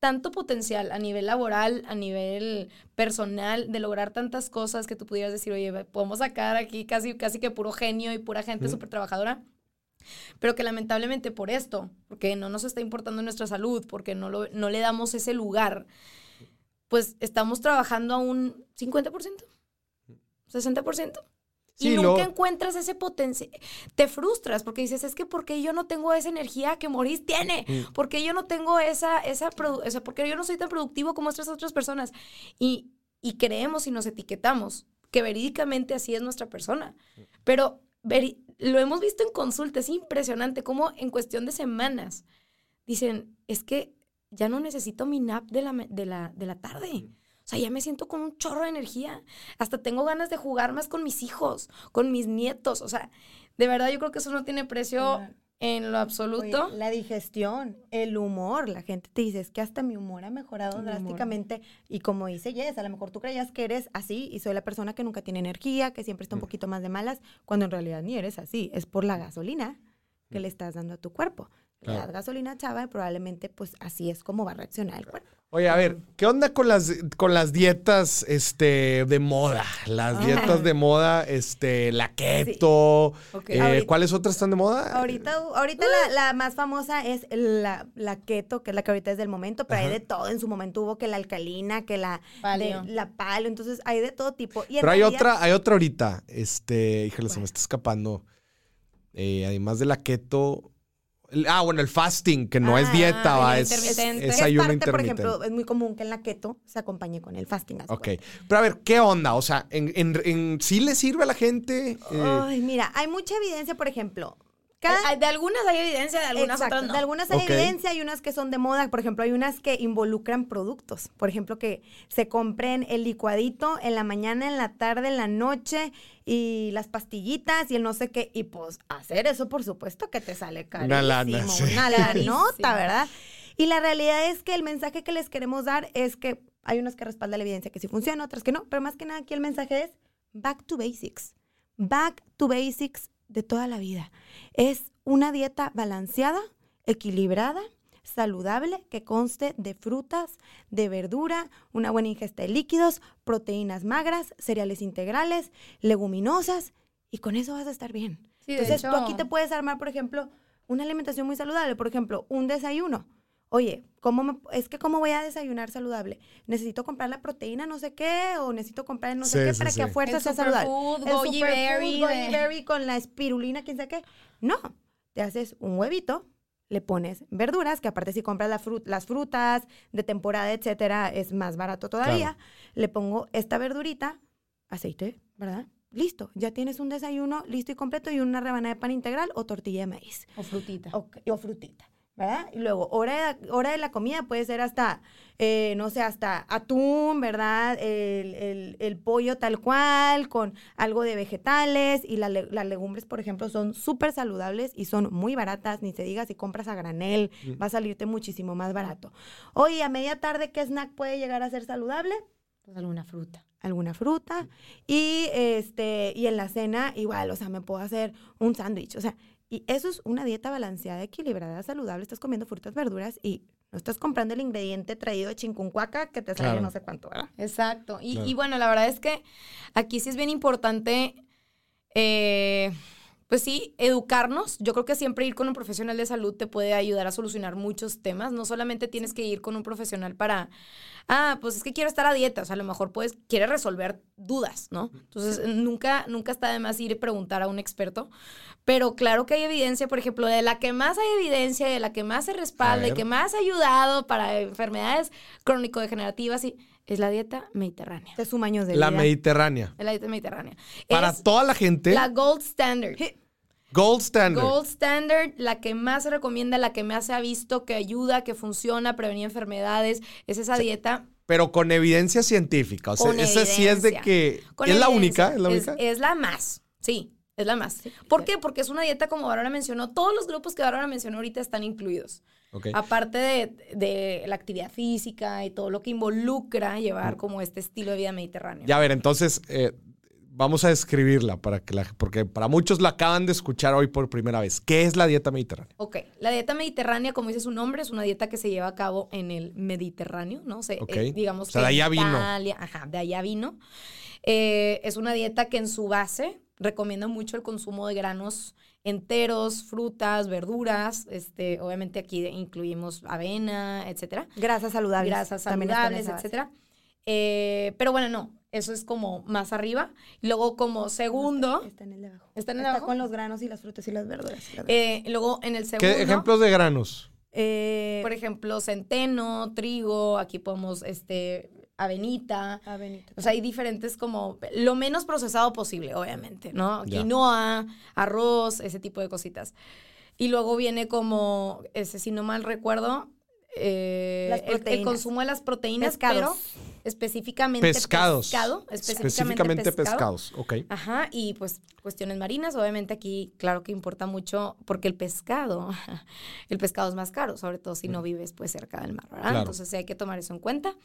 Tanto potencial a nivel laboral, a nivel personal, de lograr tantas cosas que tú pudieras decir, oye, podemos sacar aquí casi, casi que puro genio y pura gente Mm. súper trabajadora. Pero que lamentablemente por esto, porque no nos está importando nuestra salud, porque no, lo- no le damos ese lugar, pues estamos trabajando a un 50%, 60%. Y Sí, nunca luego- encuentras ese potencial. Te frustras porque dices, es que porque yo no tengo esa energía que Maurice tiene, Mm. porque yo no tengo esa, esa, o sea, porque yo no soy tan productivo como estas otras personas. Y, y creemos y nos etiquetamos que verídicamente así es nuestra persona. Pero lo hemos visto en consulta, es impresionante cómo en cuestión de semanas dicen, es que ya no necesito mi nap de la, de la, de la tarde. O sea, ya me siento con un chorro de energía. Hasta tengo ganas de jugar más con mis hijos, con mis nietos. O sea, de verdad yo creo que eso no tiene precio en lo absoluto. Oye, la digestión, el humor, la gente te dice, es que hasta mi humor ha mejorado humor. drásticamente. Y como dice Jess, a lo mejor tú creías que eres así y soy la persona que nunca tiene energía, que siempre está un poquito más de malas, cuando en realidad ni eres así. Es por la gasolina que le estás dando a tu cuerpo. Le Claro. das gasolina chava y probablemente pues así es como va a reaccionar el cuerpo. Oye, a ver, ¿qué onda con las, con las dietas este, de moda? Las dietas de moda, este, la keto. Eh, Ahorita- ¿Cuáles otras están de moda? Ahorita, ahorita la, la más famosa es la, la keto, que es la que ahorita es del momento, pero hay de todo. En su momento hubo que la alcalina, que la Paleo. de- la paleo, entonces hay de todo tipo. Y Pero hay realidad- otra, hay otra ahorita. Este, híjole, se me está escapando. Eh, además de la keto. El- ah, bueno, el fasting, que no es Ah, dieta, va, es, es que ayuno parte, por intermitente. ejemplo, es muy común que en la keto se acompañe con el fasting. Ok. cuenta. Pero a ver, ¿qué onda? O sea, ¿en, en, en- sí le sirve a la gente? Eh, Ay, mira, hay mucha evidencia, por ejemplo. Cada, Hay- De algunas hay evidencia, de algunas Exacto, otras no. De algunas hay evidencia, hay unas que son de moda. Por ejemplo, hay unas que involucran productos. Por ejemplo, que se compren el licuadito en la mañana, en la tarde, en la noche y las pastillitas y el no sé qué. Y pues hacer eso, por supuesto, que te sale carísimo. Una lana, sí. Una lanota, ¿verdad? Y la realidad es que el mensaje que les queremos dar es que hay unas que respaldan la evidencia que sí funciona, otras que no. Pero más que nada aquí el mensaje es back to basics. Back to basics de toda la vida. Es una dieta balanceada, equilibrada, saludable, que conste de frutas, de verdura, una buena ingesta de líquidos, proteínas magras, cereales integrales, leguminosas, y con eso vas a estar bien. Sí, Entonces, tú aquí te puedes armar, por ejemplo, una alimentación muy saludable, por ejemplo, un desayuno. Oye, ¿cómo me- es que cómo voy a desayunar saludable? ¿Necesito comprar la proteína no sé qué? ¿O necesito comprar no sé qué sí, para sí. que a fuerza sea saludable? superfood, El goji superfood, berry goji de- berry con la espirulina, quién sabe qué. No, te haces un huevito, le pones verduras, que aparte si compras la fru- las frutas de temporada, etcétera, es más barato todavía. Le pongo esta verdurita, aceite, ¿verdad? Listo, ya tienes un desayuno listo y completo y una rebanada de pan integral o tortilla de maíz O frutita. o, o frutita, ¿verdad? Y luego, hora de, hora de la comida puede ser hasta, eh, no sé, hasta atún, ¿verdad? El, el- el pollo tal cual, con algo de vegetales y la las legumbres, por ejemplo, son súper saludables y son muy baratas, ni se diga si compras a granel, va a salirte muchísimo más barato. Oye, a media tarde, ¿qué snack puede llegar a ser saludable? Pues alguna fruta. alguna fruta y este y en la cena igual, o sea, me puedo hacer un sándwich, o sea, y eso es una dieta balanceada, equilibrada, saludable, estás comiendo frutas, verduras y no estás comprando el ingrediente traído de chincuncuaca que te sale Claro. no sé cuánto, ¿verdad? Exacto. Y, Claro. y bueno, la verdad es que aquí sí es bien importante, eh, pues sí, educarnos. Yo creo que siempre ir con un profesional de salud te puede ayudar a solucionar muchos temas. No solamente tienes que ir con un profesional para, ah, pues es que quiero estar a dieta. O sea, a lo mejor puedes, quieres resolver dudas, ¿no? Entonces, nunca, nunca está de más ir y preguntar a un experto. Pero claro que hay evidencia, por ejemplo, de la que más hay evidencia, de la que más se respalda y que más ha ayudado para enfermedades crónico-degenerativas, y es la dieta mediterránea. Te suma años de la vida. mediterránea. Es la dieta mediterránea. Para es toda la gente, la gold standard. Gold standard. Gold standard, la que más se recomienda, la que más se ha visto que ayuda, que funciona a prevenir enfermedades, es esa dieta Pero con evidencia científica. O sea, Con esa sí es de que. con es la única, es la única. es la más, sí. Es la más. ¿Por qué? Porque es una dieta, como Bárbara mencionó, todos los grupos que Bárbara mencionó ahorita están incluidos. Ok. Aparte de, de la actividad física y todo lo que involucra llevar como este estilo de vida mediterráneo. Ya a ver, entonces eh, vamos a describirla para que la, porque para muchos la acaban de escuchar hoy por primera vez. ¿Qué es la dieta mediterránea? Ok, la dieta mediterránea, como dice su nombre, es una dieta que se lleva a cabo en el Mediterráneo, ¿no? Se, Ok. eh, digamos O sea, que de allá vino. Italia, Ajá, de allá vino. Eh, es una dieta que en su base recomienda mucho el consumo de granos enteros, frutas, verduras. Este, obviamente aquí incluimos avena, etcétera. Grasas saludables. Grasas saludables, etcétera. Eh, pero bueno, no, eso es como más arriba. Luego como segundo, Está en el de abajo. ¿Está en el de Está abajo? con los granos y las frutas y las verduras. las- eh, luego en el segundo. ¿Qué ejemplos de granos? Eh, Por ejemplo, centeno, trigo, aquí podemos, este, avenita. Benito. O sea, hay diferentes como, lo menos procesado posible, obviamente, ¿no? Ya. Quinoa, arroz, ese tipo de cositas. Y luego viene como, ese, si no mal recuerdo, eh, Las el- consumo de las proteínas, Pescados. pero específicamente Pescados. pescado, específicamente, Específicamente pescado. pescados. Ok. Ajá, y pues cuestiones marinas, obviamente aquí claro que importa mucho porque el pescado, <laughs> el pescado es más caro, sobre todo si no vives pues cerca del mar, ¿verdad? Claro. Entonces sí hay que tomar eso en cuenta.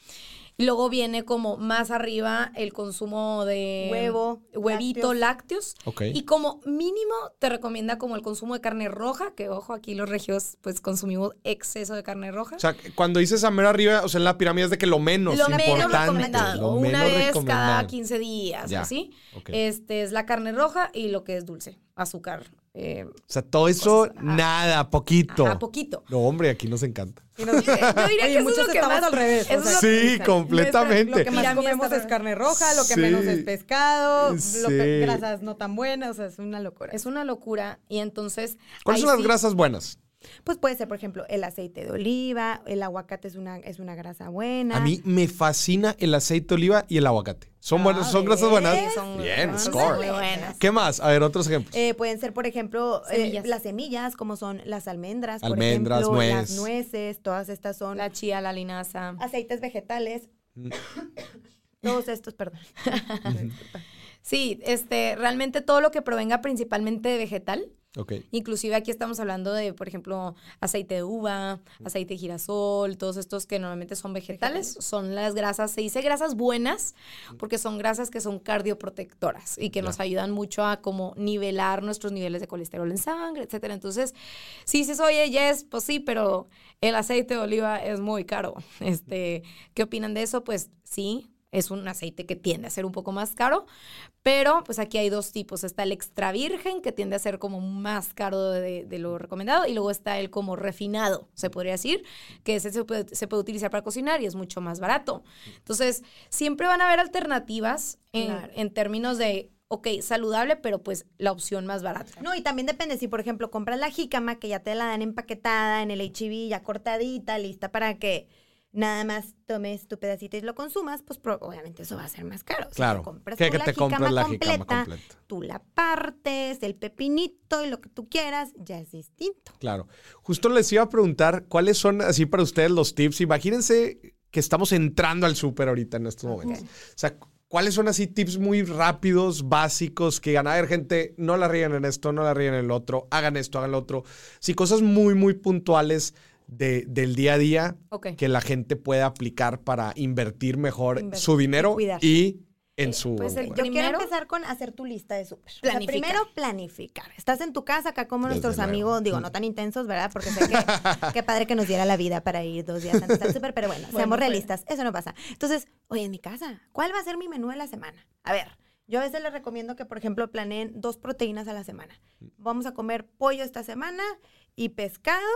Y luego viene como más arriba el consumo de Huevo, huevito, lácteos. Ok. Y como mínimo te recomienda como el consumo de carne roja, que ojo, aquí los regios pues consumimos exceso de carne roja. O sea, cuando dices a mero arriba, o sea, en la pirámide es de que lo menos lo importante. menos recomendado, lo una menos vez cada recomendado. 15 días, Ya. así. Este es la carne roja y lo que es dulce, azúcar. eh, O sea, todo eso, Cosas, ajá. nada, poquito. ajá, poquito. No, hombre, aquí nos encanta. Y nos- Yo diría Oye, que eso es muchos lo que estamos más al revés. o sea, es Sí, completamente. Lo que más comemos es carne roja, lo que Sí. menos es pescado, lo Sí. que- grasas no tan buenas, o sea, es una locura. Es una locura. Y entonces. ¿Cuáles son las sí- grasas buenas? Pues puede ser, por ejemplo, el aceite de oliva, el aguacate es una, es una grasa buena. A mí me fascina el aceite de oliva y el aguacate. ¿Son, buenas, Ah, son grasas ¿ves? buenas? Sí, son- Bien, son score. muy buenas. ¿Qué más? A ver, otros ejemplos. Eh, pueden ser, por ejemplo, eh, las semillas, como son las almendras, por Almendras, ejemplo, nuez. las nueces, todas estas son La chía, la linaza. aceites vegetales. Mm. <coughs> Todos estos, perdón. <laughs> Sí, este, realmente todo lo que provenga principalmente de vegetal. Ok. Inclusive aquí estamos hablando de, por ejemplo, aceite de uva, aceite de girasol, todos estos que normalmente son vegetales, son las grasas, se dice grasas buenas, porque son grasas que son cardioprotectoras y que nos ayudan mucho a como nivelar nuestros niveles de colesterol en sangre, etcétera. Entonces, sí, sí, oye, yes, pues sí, pero el aceite de oliva es muy caro. <laughs> Este, ¿qué opinan de eso? Pues sí, es un aceite que tiende a ser un poco más caro, pero pues aquí hay dos tipos. Está el extra virgen, que tiende a ser como más caro de, de lo recomendado, y luego está el como refinado, se podría decir, que ese se puede, se puede utilizar para cocinar y es mucho más barato. Entonces, siempre van a haber alternativas en, Claro. en términos de, ok, saludable, pero pues la opción más barata. No, y también depende si, por ejemplo, compras la jícama, que ya te la dan empaquetada en el HB, ya cortadita, lista para que nada más tomes tu pedacito y lo consumas, pues obviamente eso va a ser más caro. Claro. compras Que, te compras la completa, completa. tú la partes, el pepinito y lo que tú quieras, ya es distinto. Claro. Justo les iba a preguntar cuáles son así para ustedes los tips. Imagínense que estamos entrando al súper ahorita en estos momentos. O sea, ¿cuáles son así tips muy rápidos, básicos, que digan, a ver, gente, no la ríen en esto, no la ríen en el otro, hagan esto, hagan lo otro? Sí, cosas muy, muy puntuales de- del día a día que la gente puede aplicar para invertir mejor Invertir su dinero y y en su... pues el- Yo Primero- quiero empezar con hacer tu lista de súper. O sea, Planificar. primero planificar. Estás en tu casa acá como Desde nuestros luego. amigos, digo, no tan intensos, ¿verdad? Porque sé que <laughs> qué padre que nos diera la vida para ir dos días antes al súper, pero bueno, Bueno, seamos realistas, eso no pasa. Entonces, oye, en mi casa, ¿cuál va a ser mi menú de la semana? A ver, yo a veces les recomiendo que, por ejemplo, planeen dos proteínas a la semana. Vamos a comer pollo esta semana y pescado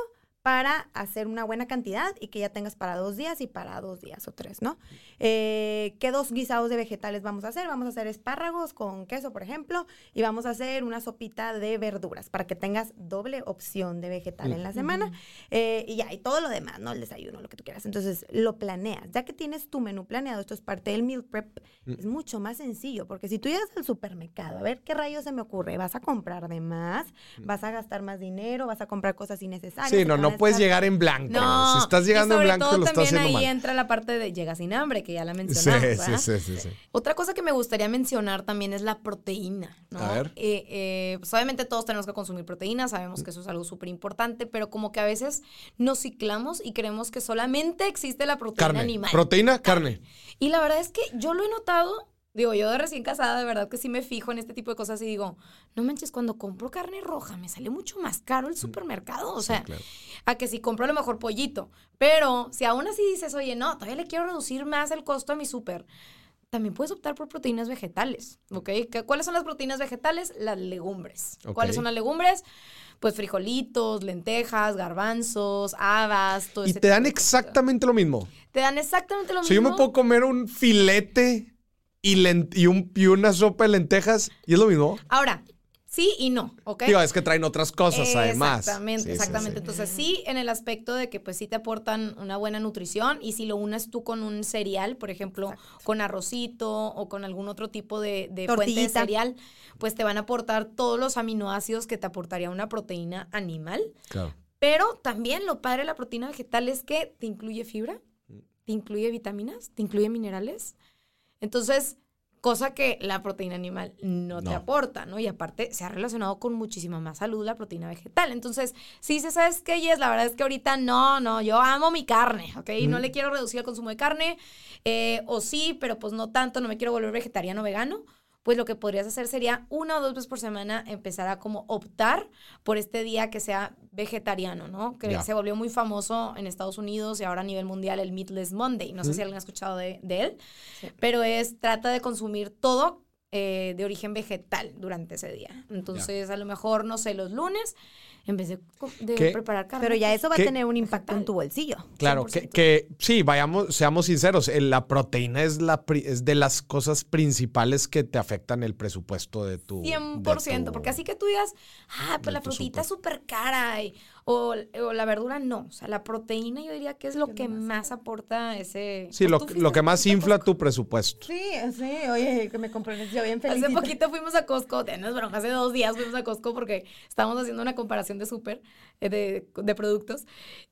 para hacer una buena cantidad y que ya tengas para dos días y para dos días o tres, ¿no? Eh, ¿Qué dos guisados de vegetales vamos a hacer? Vamos a hacer espárragos con queso, por ejemplo, y vamos a hacer una sopita de verduras para que tengas doble opción de vegetal en la semana. Eh, y ya, y todo lo demás, ¿no? El desayuno, lo que tú quieras. Entonces, lo planeas. Ya que tienes tu menú planeado, esto es parte del meal prep, Mm. es mucho más sencillo, porque si tú llegas al supermercado, a ver qué rayos se me ocurre, vas a comprar de más, vas a gastar más dinero, vas a comprar cosas innecesarias. Sí, se no, te no no puedes estar- llegar en blanco. No, si estás llegando y en blanco, todo lo estás también haciendo ahí mal. entra la parte de llega sin hambre, que ya la mencionamos. sí, sí, sí, sí. Otra cosa que me gustaría mencionar también es la proteína, ¿no? A ver. Eh, eh, pues obviamente todos tenemos que consumir proteína, sabemos que eso es algo súper importante, pero como que a veces nos ciclamos y creemos que solamente existe la proteína Carne. animal. Proteína, carne. Y la verdad es que yo lo he notado, digo, yo de recién casada, de verdad que sí me fijo en este tipo de cosas y digo, no manches, cuando compro carne roja me sale mucho más caro el supermercado, o sea, claro. a que si compro a lo mejor pollito. Pero si aún así dices, oye, no, todavía le quiero reducir más el costo a mi súper, también puedes optar por proteínas vegetales, ¿ok? ¿Qué- ¿Cuáles son las proteínas vegetales? Las legumbres. ¿Cuáles son las legumbres? Pues frijolitos, lentejas, garbanzos, habas, todo Y ese te dan exactamente lo mismo. Te dan exactamente lo mismo. sea, yo me puedo comer un filete y, y, un- y una sopa de lentejas y es lo mismo. Ahora, sí y no, ¿ok? Digo, es que traen otras cosas además. Exactamente, Sí, exactamente. sí. Entonces, sí, en el aspecto de que pues sí te aportan una buena nutrición y si lo unes tú con un cereal, por ejemplo, con arrocito o con algún otro tipo de, de fuente de cereal, pues te van a aportar todos los aminoácidos que te aportaría una proteína animal. Claro. Pero también lo padre de la proteína vegetal es que te incluye fibra, te incluye vitaminas, te incluye minerales. Entonces, cosa que la proteína animal no, te aporta, ¿no? Y aparte se ha relacionado con muchísima más salud la proteína vegetal. Entonces, si dices, ¿sabes qué, Jess? La verdad es que ahorita no, no, yo amo mi carne, ¿ok? No le quiero reducir el consumo de carne, eh, o sí, pero pues no tanto, no me quiero volver vegetariano o vegano. Pues lo que podrías hacer sería una o dos veces por semana empezar a como optar por este día que sea vegetariano, ¿no? Que se volvió muy famoso en Estados Unidos y ahora a nivel mundial el Meatless Monday. No sé si alguien ha escuchado de, de él, pero es trata de consumir todo eh, de origen vegetal durante ese día. Entonces, a lo mejor, no sé, los lunes, en vez de, co- de ¿Qué? preparar carne. Pero ya pues, eso va ¿Qué? a tener un impacto en tu bolsillo. Claro, que, 100%. que sí, vayamos, seamos sinceros, eh, la proteína es, la, pri- es de las cosas principales que te afectan el presupuesto de tu... 100%, de tu- porque así que tú digas, ah, pues la frutita es súper cara y- o, o la verdura no. O sea, la proteína yo diría que es lo que más aporta ese... Sí, pues, lo, lo que más infla tu presupuesto. Sí, sí, oye, que me compré yo bien Hace <laughs> poquito fuimos a Costco, no es broma, hace dos días fuimos a Costco porque estábamos haciendo una comparación de súper, eh, de, de productos,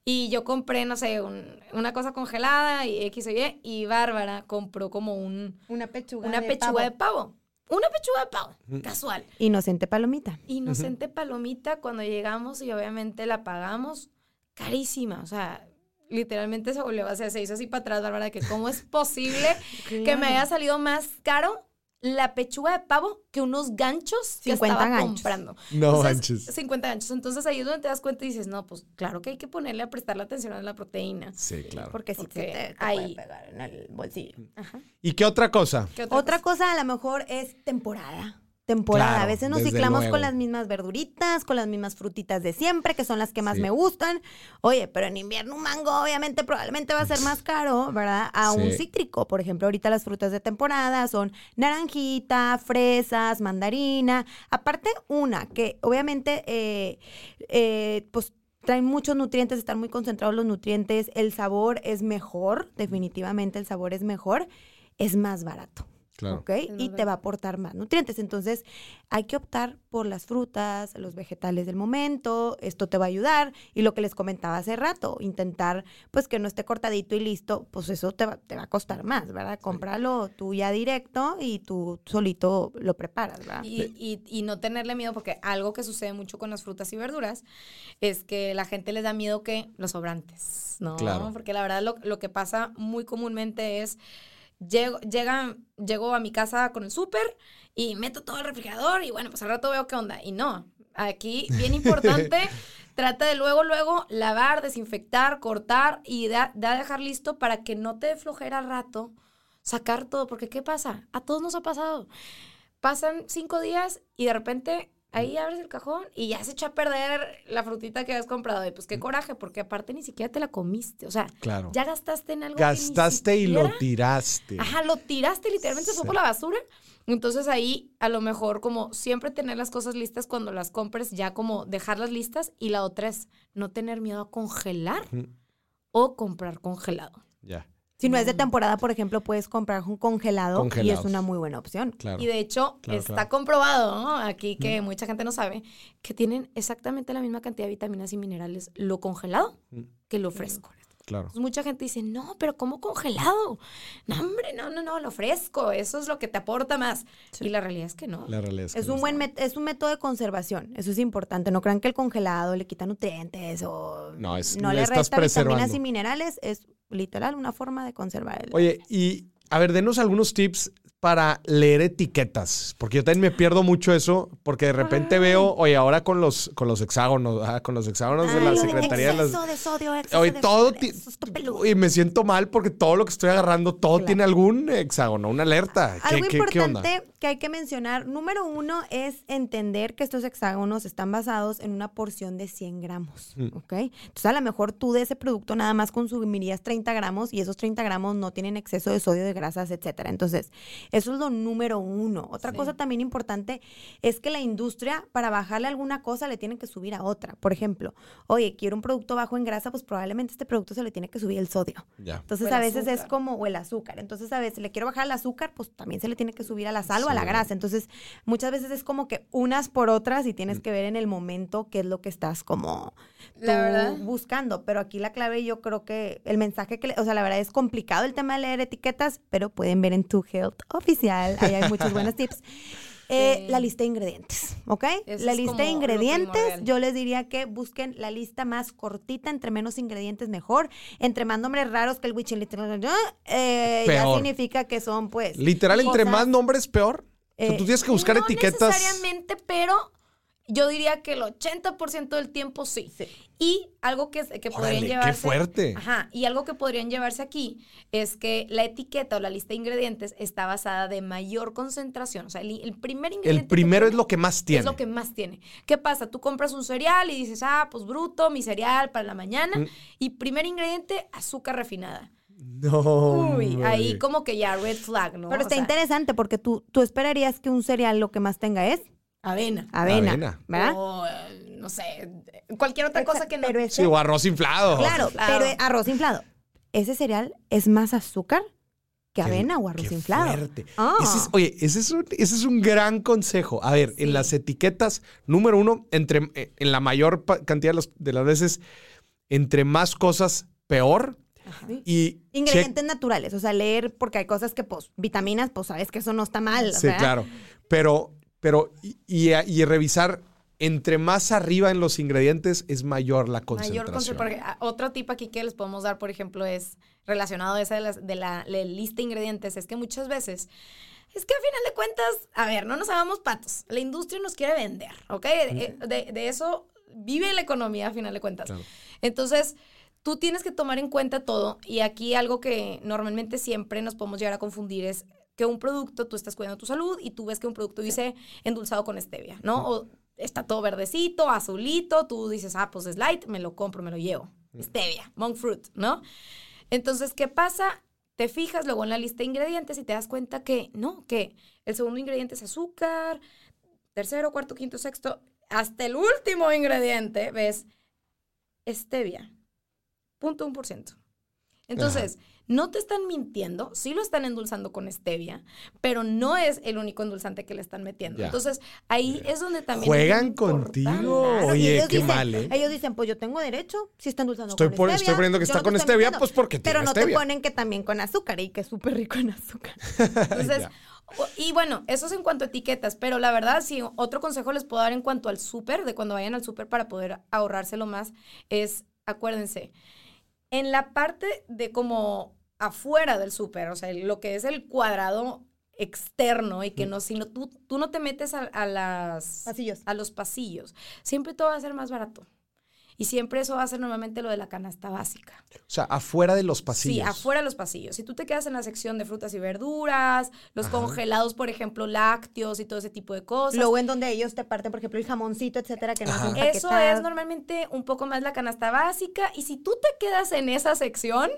y yo compré, no sé, un- una cosa congelada y X o Y, y Bárbara compró como un, Una pechuga. una de pechuga pavo. de pavo. Una pechuga de pavo, casual. Inocente palomita. Inocente palomita, cuando llegamos y obviamente la pagamos, carísima, o sea... Literalmente se volvió, o sea, se hizo así para atrás, Bárbara, de que cómo es posible <laughs> que me haya salido más caro la pechuga de pavo que unos ganchos que 50 estaba ganchos. comprando. No Entonces, manches. 50 ganchos. Entonces ahí es donde te das cuenta y dices, no, pues claro que hay que ponerle a prestar la atención a la proteína. Sí, claro. Porque si Porque te, te ahí- puede pegar en el bolsillo. Ajá. ¿Y qué otra cosa? ¿Qué Otra cosa a lo mejor es temporada. Temporada. Claro, a veces nos ciclamos luego. con las mismas verduritas, con las mismas frutitas de siempre, que son las que más Sí. me gustan. Oye, pero en invierno un mango obviamente probablemente va a ser más caro, ¿verdad? A un cítrico. Por ejemplo, ahorita las frutas de temporada son naranjita, fresas, mandarina. Aparte, una que obviamente, eh, eh, pues traen muchos nutrientes, están muy concentrados los nutrientes, el sabor es mejor, definitivamente el sabor es mejor, es más barato. Claro. ¿ok? más Y te va a aportar más nutrientes. Entonces, hay que optar por las frutas, los vegetales del momento. Esto te va a ayudar. Y lo que les comentaba hace rato, intentar, pues, que no esté cortadito y listo, pues eso te va, te va a costar más, ¿verdad? Cómpralo tú ya directo y tú solito lo preparas, ¿verdad? Y, y- y no tenerle miedo, porque algo que sucede mucho con las frutas y verduras es que la gente les da miedo que los sobrantes, ¿no? Claro. Porque la verdad lo, lo que pasa muy comúnmente es, llego, llega, llego a mi casa con el súper y meto todo el refrigerador y bueno, pues al rato veo qué onda. Y no, aquí bien importante, <laughs> trata de luego, luego lavar, desinfectar, cortar y da, da dejar listo para que no te dé flojera al rato sacar todo, porque ¿qué pasa? A todos nos ha pasado pasan cinco días y de repente ahí abres el cajón y ya se echa a perder la frutita que habías comprado. Y pues qué coraje, porque aparte ni siquiera te la comiste. O sea, Claro. ya gastaste en algo. que ni Gastaste y lo tiraste. Ajá, lo tiraste, literalmente se fue Sí. por la basura. Entonces ahí, a lo mejor, como siempre tener las cosas listas cuando las compres, ya como dejarlas listas. Y la otra es no tener miedo a congelar o comprar congelado. Ya. Si no es de temporada, por ejemplo, puedes comprar un congelado y es una muy buena opción. Claro. Y de hecho, Claro, está claro. comprobado, ¿no? Aquí que mucha gente no sabe, que tienen exactamente la misma cantidad de vitaminas y minerales lo congelado Mm. que lo fresco. Claro. Entonces, mucha gente dice, no, pero ¿cómo congelado? No, hombre, no, no, no, lo fresco, eso es lo que te aporta más. Y la realidad es que no. La realidad es que Es no un buen met- es un método de conservación, eso es importante. No crean que el congelado le quita nutrientes o No, es- no le le estás resta vitaminas y minerales, es literal una forma de conservar el Oye, y a ver, denos algunos tips para leer etiquetas, porque yo también me pierdo mucho eso, porque de repente veo, oye, ahora con los, con los hexágonos, ah, con los hexágonos de la Secretaría de las... de sodio, Oye, de todo y me siento mal porque todo lo que estoy agarrando, todo Claro. tiene algún hexágono, una alerta. ¿Qué, Algo qué- qué onda? importante que hay que mencionar, número uno, es entender que estos hexágonos están basados en una porción de 100 gramos, Mm. ¿ok? Entonces, a lo mejor tú de ese producto nada más consumirías 30 gramos y esos 30 gramos no tienen exceso de sodio, de grasas, etcétera. Entonces, eso es lo número uno. Otra Sí. cosa también importante es que la industria, para bajarle alguna cosa, le tiene que subir a otra. Por ejemplo, oye, quiero un producto bajo en grasa, pues probablemente este producto se le tiene que subir el sodio. Ya. Entonces O a veces es como, o el azúcar. Entonces a veces le quiero bajar el azúcar, pues también se le tiene que subir a la sal o a la grasa. Entonces muchas veces es como que unas por otras y Mm. tienes que ver en el momento qué es lo que estás como tú La verdad. buscando. Pero aquí la clave yo creo que el mensaje que, le- o sea, la verdad es complicado el tema de leer etiquetas, pero pueden ver en Tu Health oficial. Ahí hay muchos buenos <laughs> tips. Eh, Sí. La lista de ingredientes, ¿ok? Eso la lista de ingredientes, yo les diría que busquen la lista más cortita, entre menos ingredientes mejor, entre más nombres raros que el huichilite, eh, ya significa que son pues... Literal, entre más nombres, peor. O sea, Eh, tú tienes que buscar no etiquetas. necesariamente, pero yo diría que el 80% del tiempo sí. Y algo que, que podrían Órale, qué llevarse. fuerte. Ajá. Y algo que podrían llevarse aquí es que la etiqueta o la lista de ingredientes está basada de mayor concentración. O sea, el, el primer ingrediente. El primero es lo que más tiene. Es lo que más tiene. ¿Qué pasa? Tú compras un cereal y dices, ah, pues bruto, mi cereal para la mañana. Mm. Y primer ingrediente, azúcar refinada. No. Uy, ahí como que ya red flag, ¿no? Pero O está sea, interesante porque tú, tú esperarías que un cereal lo que más tenga es Avena. avena, Avena. ¿verdad? O, no sé, cualquier otra cosa que no. Pero Sí, o arroz inflado. claro, Claro. pero arroz inflado. Ese cereal es más azúcar que Qué- avena o arroz qué inflado. fuerte. Ah. Ese es- oye, ese es, un, ese es un gran consejo. A ver, en las etiquetas, número uno, entre, eh, en la mayor cantidad de, las veces, entre más cosas, peor. Y Ingredientes naturales, o sea, leer, porque hay cosas que, pues, vitaminas, pues sabes que eso no está mal. Sí, ¿verdad? claro. Pero, pero, y, y- y revisar, entre más arriba en los ingredientes, es mayor la Mayor concentración. conce- porque, ah, otro tip aquí que les podemos dar, por ejemplo, es relacionado a esa de, las- de la, la lista de ingredientes, es que muchas veces, es que a final de cuentas, a ver, no nos hagamos patos, la industria nos quiere vender, ¿ok? Eh, De, de eso vive la economía a final de cuentas. Claro. Entonces, tú tienes que tomar en cuenta todo y aquí algo que normalmente siempre nos podemos llegar a confundir es que un producto, tú estás cuidando tu salud y tú ves que un producto dice endulzado con stevia, ¿no? O está todo verdecito, azulito, tú dices, ah, pues es light, me lo compro, me lo llevo. Stevia, monk fruit, ¿no? Entonces, ¿qué pasa? Te fijas luego en la lista de ingredientes y te das cuenta que no, que el segundo ingrediente es azúcar, tercero, cuarto, quinto, sexto, hasta el último ingrediente, ves, stevia, punto un por ciento. Entonces, no te están mintiendo, sí lo están endulzando con stevia, pero no es el único endulzante que le están metiendo. Ya. Entonces, ahí es donde también... Juegan contigo. Oye, qué dicen- mal, ¿eh? Ellos dicen, pues yo tengo derecho, si está endulzando Estoy con por- stevia. estoy poniendo que está no con stevia, mintiendo". pues, porque Pero tiene no stevia. te ponen que también con azúcar y que es súper rico en azúcar. <laughs> Entonces, y bueno, eso es en cuanto a etiquetas, pero la verdad, sí, otro consejo les puedo dar en cuanto al súper, de cuando vayan al súper para poder ahorrárselo más, es, acuérdense, en la parte de como afuera del súper, o sea, lo que es el cuadrado externo y que no, sino tú, tú no te metes a, a las, Pasillos. a los pasillos, siempre todo va a ser más barato. Y siempre eso va a ser normalmente lo de la canasta básica. O sea, afuera de los pasillos. Sí, afuera de los pasillos. Si tú te quedas en la sección de frutas y verduras, los Ajá. congelados, por ejemplo, lácteos y todo ese tipo de cosas. Luego en donde ellos te parten, por ejemplo, el jamoncito, etcétera, que no Ajá. eso es normalmente un poco más la canasta básica. Y si tú te quedas en esa sección,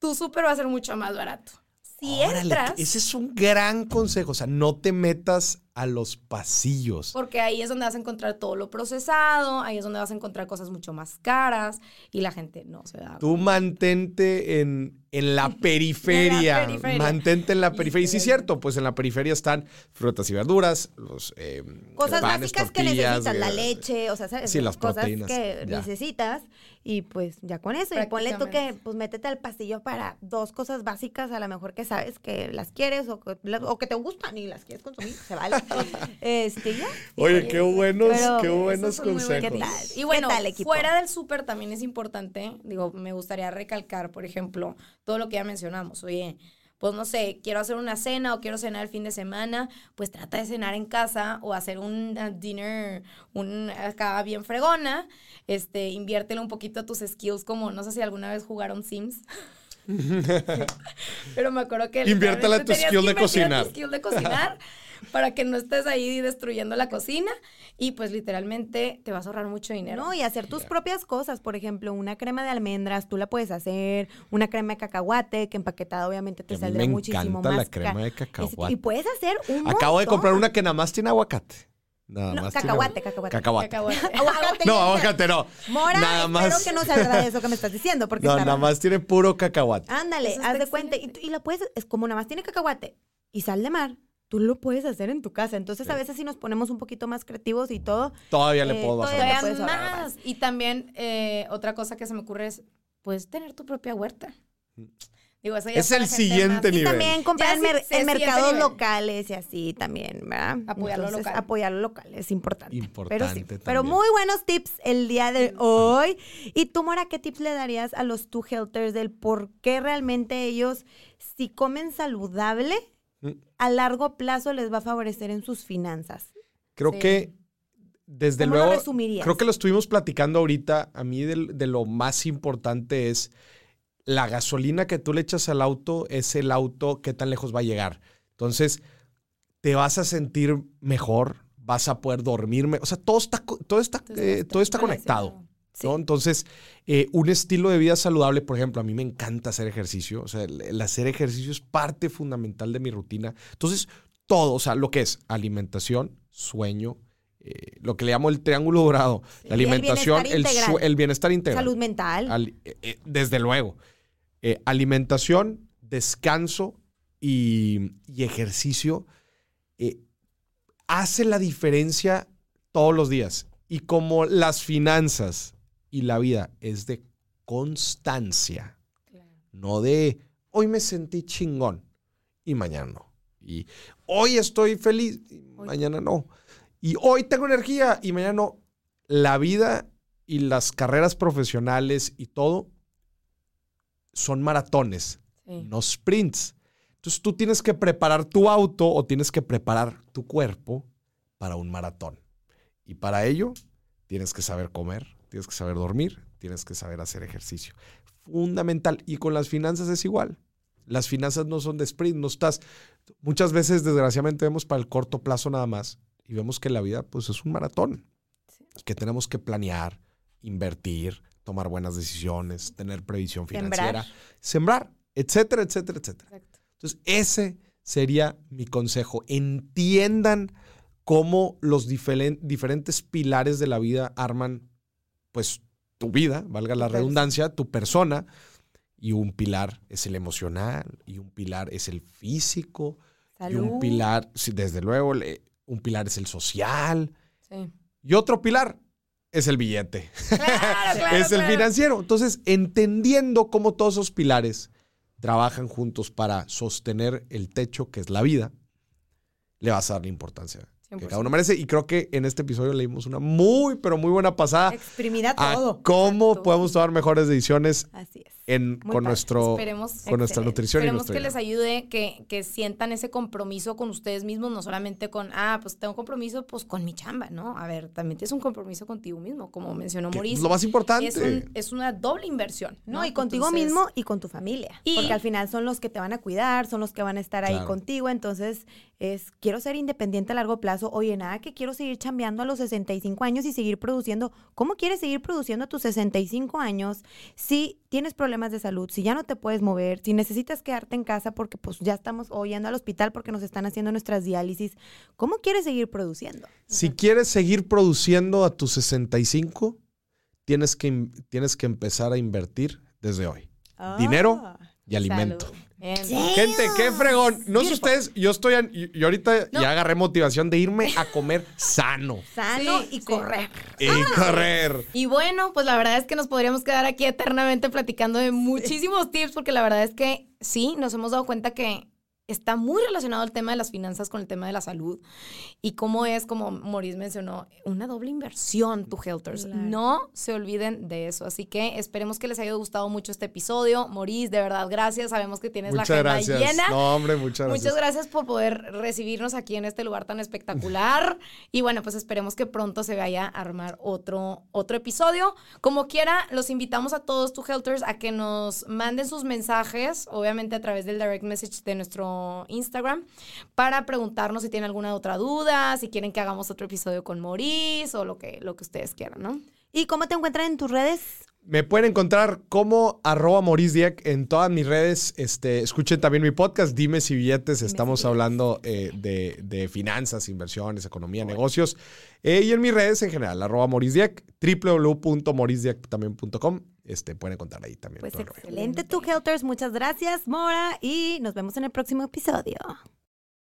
tu súper va a ser mucho más barato. Si Órale, entras. ese es un gran consejo. O sea, no te metas a los pasillos. Porque ahí es donde vas a encontrar todo lo procesado, ahí es donde vas a encontrar cosas mucho más caras y la gente no se da. Tú mantente en, en la periferia. periferia. Mantente en la periferia. Y sí, es cierto, pues en la periferia están frutas y verduras, los eh, Cosas panes, básicas que tortillas, necesitas, la eh, leche, o sea, ¿sabes? Sí, las cosas proteínas, que ya. necesitas y pues ya con eso. Y ponle tú que pues métete al pasillo para dos cosas básicas, a lo mejor que sabes que las quieres o que, o que te gustan y las quieres consumir, se vale. <laughs> este, ya. Oye, qué buenos, Pero qué buenos consejos. ¿Qué tal? Y bueno, ¿Qué tal, equipo? fuera del súper también es importante, digo, me gustaría recalcar, por ejemplo, todo lo que ya mencionamos. Oye, pues no sé, quiero hacer una cena o quiero cenar el fin de semana, pues trata de cenar en casa o hacer un uh, dinner, un acá bien fregona. Este, inviértele un poquito a tus skills, como no sé si alguna vez jugaron Sims. <laughs> <laughs> Pero me acuerdo que Inviértele a tu skill de a tu cocinar. skill de cocinar <laughs> para que no estés ahí destruyendo la cocina y pues literalmente te vas a ahorrar mucho dinero. No, y hacer tus propias cosas. Por ejemplo, una crema de almendras, tú la puedes hacer. Una crema de cacahuate, que empaquetada obviamente te saldrá me muchísimo encanta más. la ca- crema de cacahuate. Y puedes hacer un Acabo de comprar una que nada más tiene aguacate. Nada No, más cacahuate, cacahuate. Cacahuate. Cacahuate. <laughs> Aguacate No, aguacate no. Mora, nada espero más. que no sea verdad eso que me estás diciendo, porque No, está nada más tiene puro cacahuate. Ándale, haz de cuenta. Y, y la puedes, es como nada más tiene cacahuate y sal de mar. Tú lo puedes hacer en tu casa. Entonces, a veces si nos ponemos un poquito más creativos y todo, Todavía le Eh, puedo bajar. todavía más. Y también eh, otra cosa que se me ocurre es, puedes tener tu propia huerta. Digo, eso ya Es el siguiente más- Y nivel. también comprar Ya en, sí, mer- sí, en sí, mercados nivel. locales y así también, ¿verdad? Apoyar lo local. Apoyar lo local es importante. Importante Pero, sí, pero también. muy buenos tips el día de hoy. ¿Y tú, Mora, qué tips le darías a los two healthers del por qué realmente ellos, si comen saludable, Mm. A largo plazo les va a favorecer en sus finanzas? Creo Sí. que desde ¿Cómo lo luego, resumirías? creo que lo estuvimos platicando ahorita. A mí de, lo más importante es la gasolina que tú le echas al auto, es el auto qué tan lejos va a llegar. Entonces, te vas a sentir mejor, vas a poder dormir. me- O sea, todo está, todo está, eh, todo está conectado. ¿No? Entonces, eh, un estilo de vida saludable, por ejemplo, a mí me encanta hacer ejercicio. O sea, el, el hacer ejercicio es parte fundamental de mi rutina. Entonces, todo, o sea, lo que es alimentación, sueño, eh, lo que le llamo el triángulo dorado, la Y el alimentación, bienestar el, el bienestar integral. Salud mental. Al- eh, desde luego. Alimentación, descanso y, y ejercicio hace la diferencia todos los días. Y como las finanzas y la vida es de constancia, no de hoy me sentí chingón y mañana no. Y hoy estoy feliz y Hoy- mañana no. Y hoy tengo energía y mañana no. La vida y las carreras profesionales y todo son maratones, Sí. no sprints. Entonces tú tienes que preparar tu auto o tienes que preparar tu cuerpo para un maratón. Y para ello tienes que saber comer, tienes que saber dormir, tienes que saber hacer ejercicio. Fundamental. Y con las finanzas es igual. Las finanzas no son de sprint, no estás. Muchas veces, desgraciadamente, vemos para el corto plazo nada más y vemos que la vida pues, es un maratón. Que tenemos que planear, invertir, tomar buenas decisiones, tener previsión Sembrar. financiera, sembrar, etcétera, etcétera, etcétera. Exacto. Entonces, ese sería mi consejo. Entiendan cómo los diferen- diferentes pilares de la vida arman, pues, tu vida, valga la redundancia, tu persona. Y un pilar es el emocional, y un pilar es el físico, y un pilar, sí, desde luego, un pilar es el social, Sí. y otro pilar es el billete Claro, <laughs> claro, es el financiero. Entonces, entendiendo cómo todos esos pilares trabajan juntos para sostener el techo que es la vida, le vas a dar la importancia que 100%. cada uno merece. Y creo que en este episodio le dimos una muy, pero muy buena pasada Exprimida a todo. cómo Exacto. podemos tomar mejores decisiones Así es. En, con, padre. nuestro, Esperemos, con nuestra nutrición y esperemos nuestro que les ayude, que, que sientan ese compromiso con ustedes mismos, no solamente con, ah, pues tengo compromiso pues con mi chamba, ¿no? A ver, también tienes un compromiso contigo mismo, como mencionó Mauricio. es lo más importante. Es, un- es una doble inversión. No, y contigo Entonces, mismo y con tu familia. Y- porque al final son los que te van a cuidar, son los que van a estar ahí Claro. contigo. Entonces, es quiero ser independiente a largo plazo. Oye, nada que quiero seguir chambeando a los 65 años y seguir produciendo. ¿Cómo quieres seguir produciendo a tus 65 años si tienes problemas problemas de salud, si ya no te puedes mover, si necesitas quedarte en casa porque pues ya estamos oyendo al hospital porque nos están haciendo nuestras diálisis, ¿cómo quieres seguir produciendo? Si quieres seguir produciendo a tus 65, tienes que, tienes que empezar a invertir desde hoy. Dinero Ah. y alimento. Salud. Gente, qué fregón. No sé ustedes, yo estoy, an- y y ahorita ya agarré motivación de irme a comer sano <laughs> Sano Sí, y sí. correr. y correr. Y bueno, pues la verdad es que nos podríamos quedar aquí eternamente platicando de muchísimos tips, porque la verdad es que sí, nos hemos dado cuenta que está muy relacionado el tema de las finanzas con el tema de la salud y cómo es, como Maurice mencionó, una doble inversión, tu Helters. Claro. No se olviden de eso. Así que esperemos que les haya gustado mucho este episodio. Maurice, de verdad, gracias. Sabemos que tienes Muchas la agenda gracias. llena. No, hombre, muchas gracias. Muchas gracias por poder recibirnos aquí en este lugar tan espectacular. <laughs> Y bueno, pues esperemos que pronto se vaya a armar otro, otro episodio. Como quiera, los invitamos a todos, tu Helters, a que nos manden sus mensajes, obviamente a través del direct message de nuestro Instagram, para preguntarnos si tienen alguna otra duda, si quieren que hagamos otro episodio con Maurice o lo que, lo que ustedes quieran, ¿no? ¿Y cómo te encuentran en tus redes? Me pueden encontrar como arroba Maurice en todas mis redes. Este, escuchen también mi podcast, Dime si billetes. Estamos hablando eh, de, de finanzas, inversiones, economía, negocios. Eh, y en mis redes en general, arroba Maurice Dieck. Este, pueden encontrar ahí también. Pues excelente, tu Helters. Muchas gracias, Mora. Y nos vemos en el próximo episodio.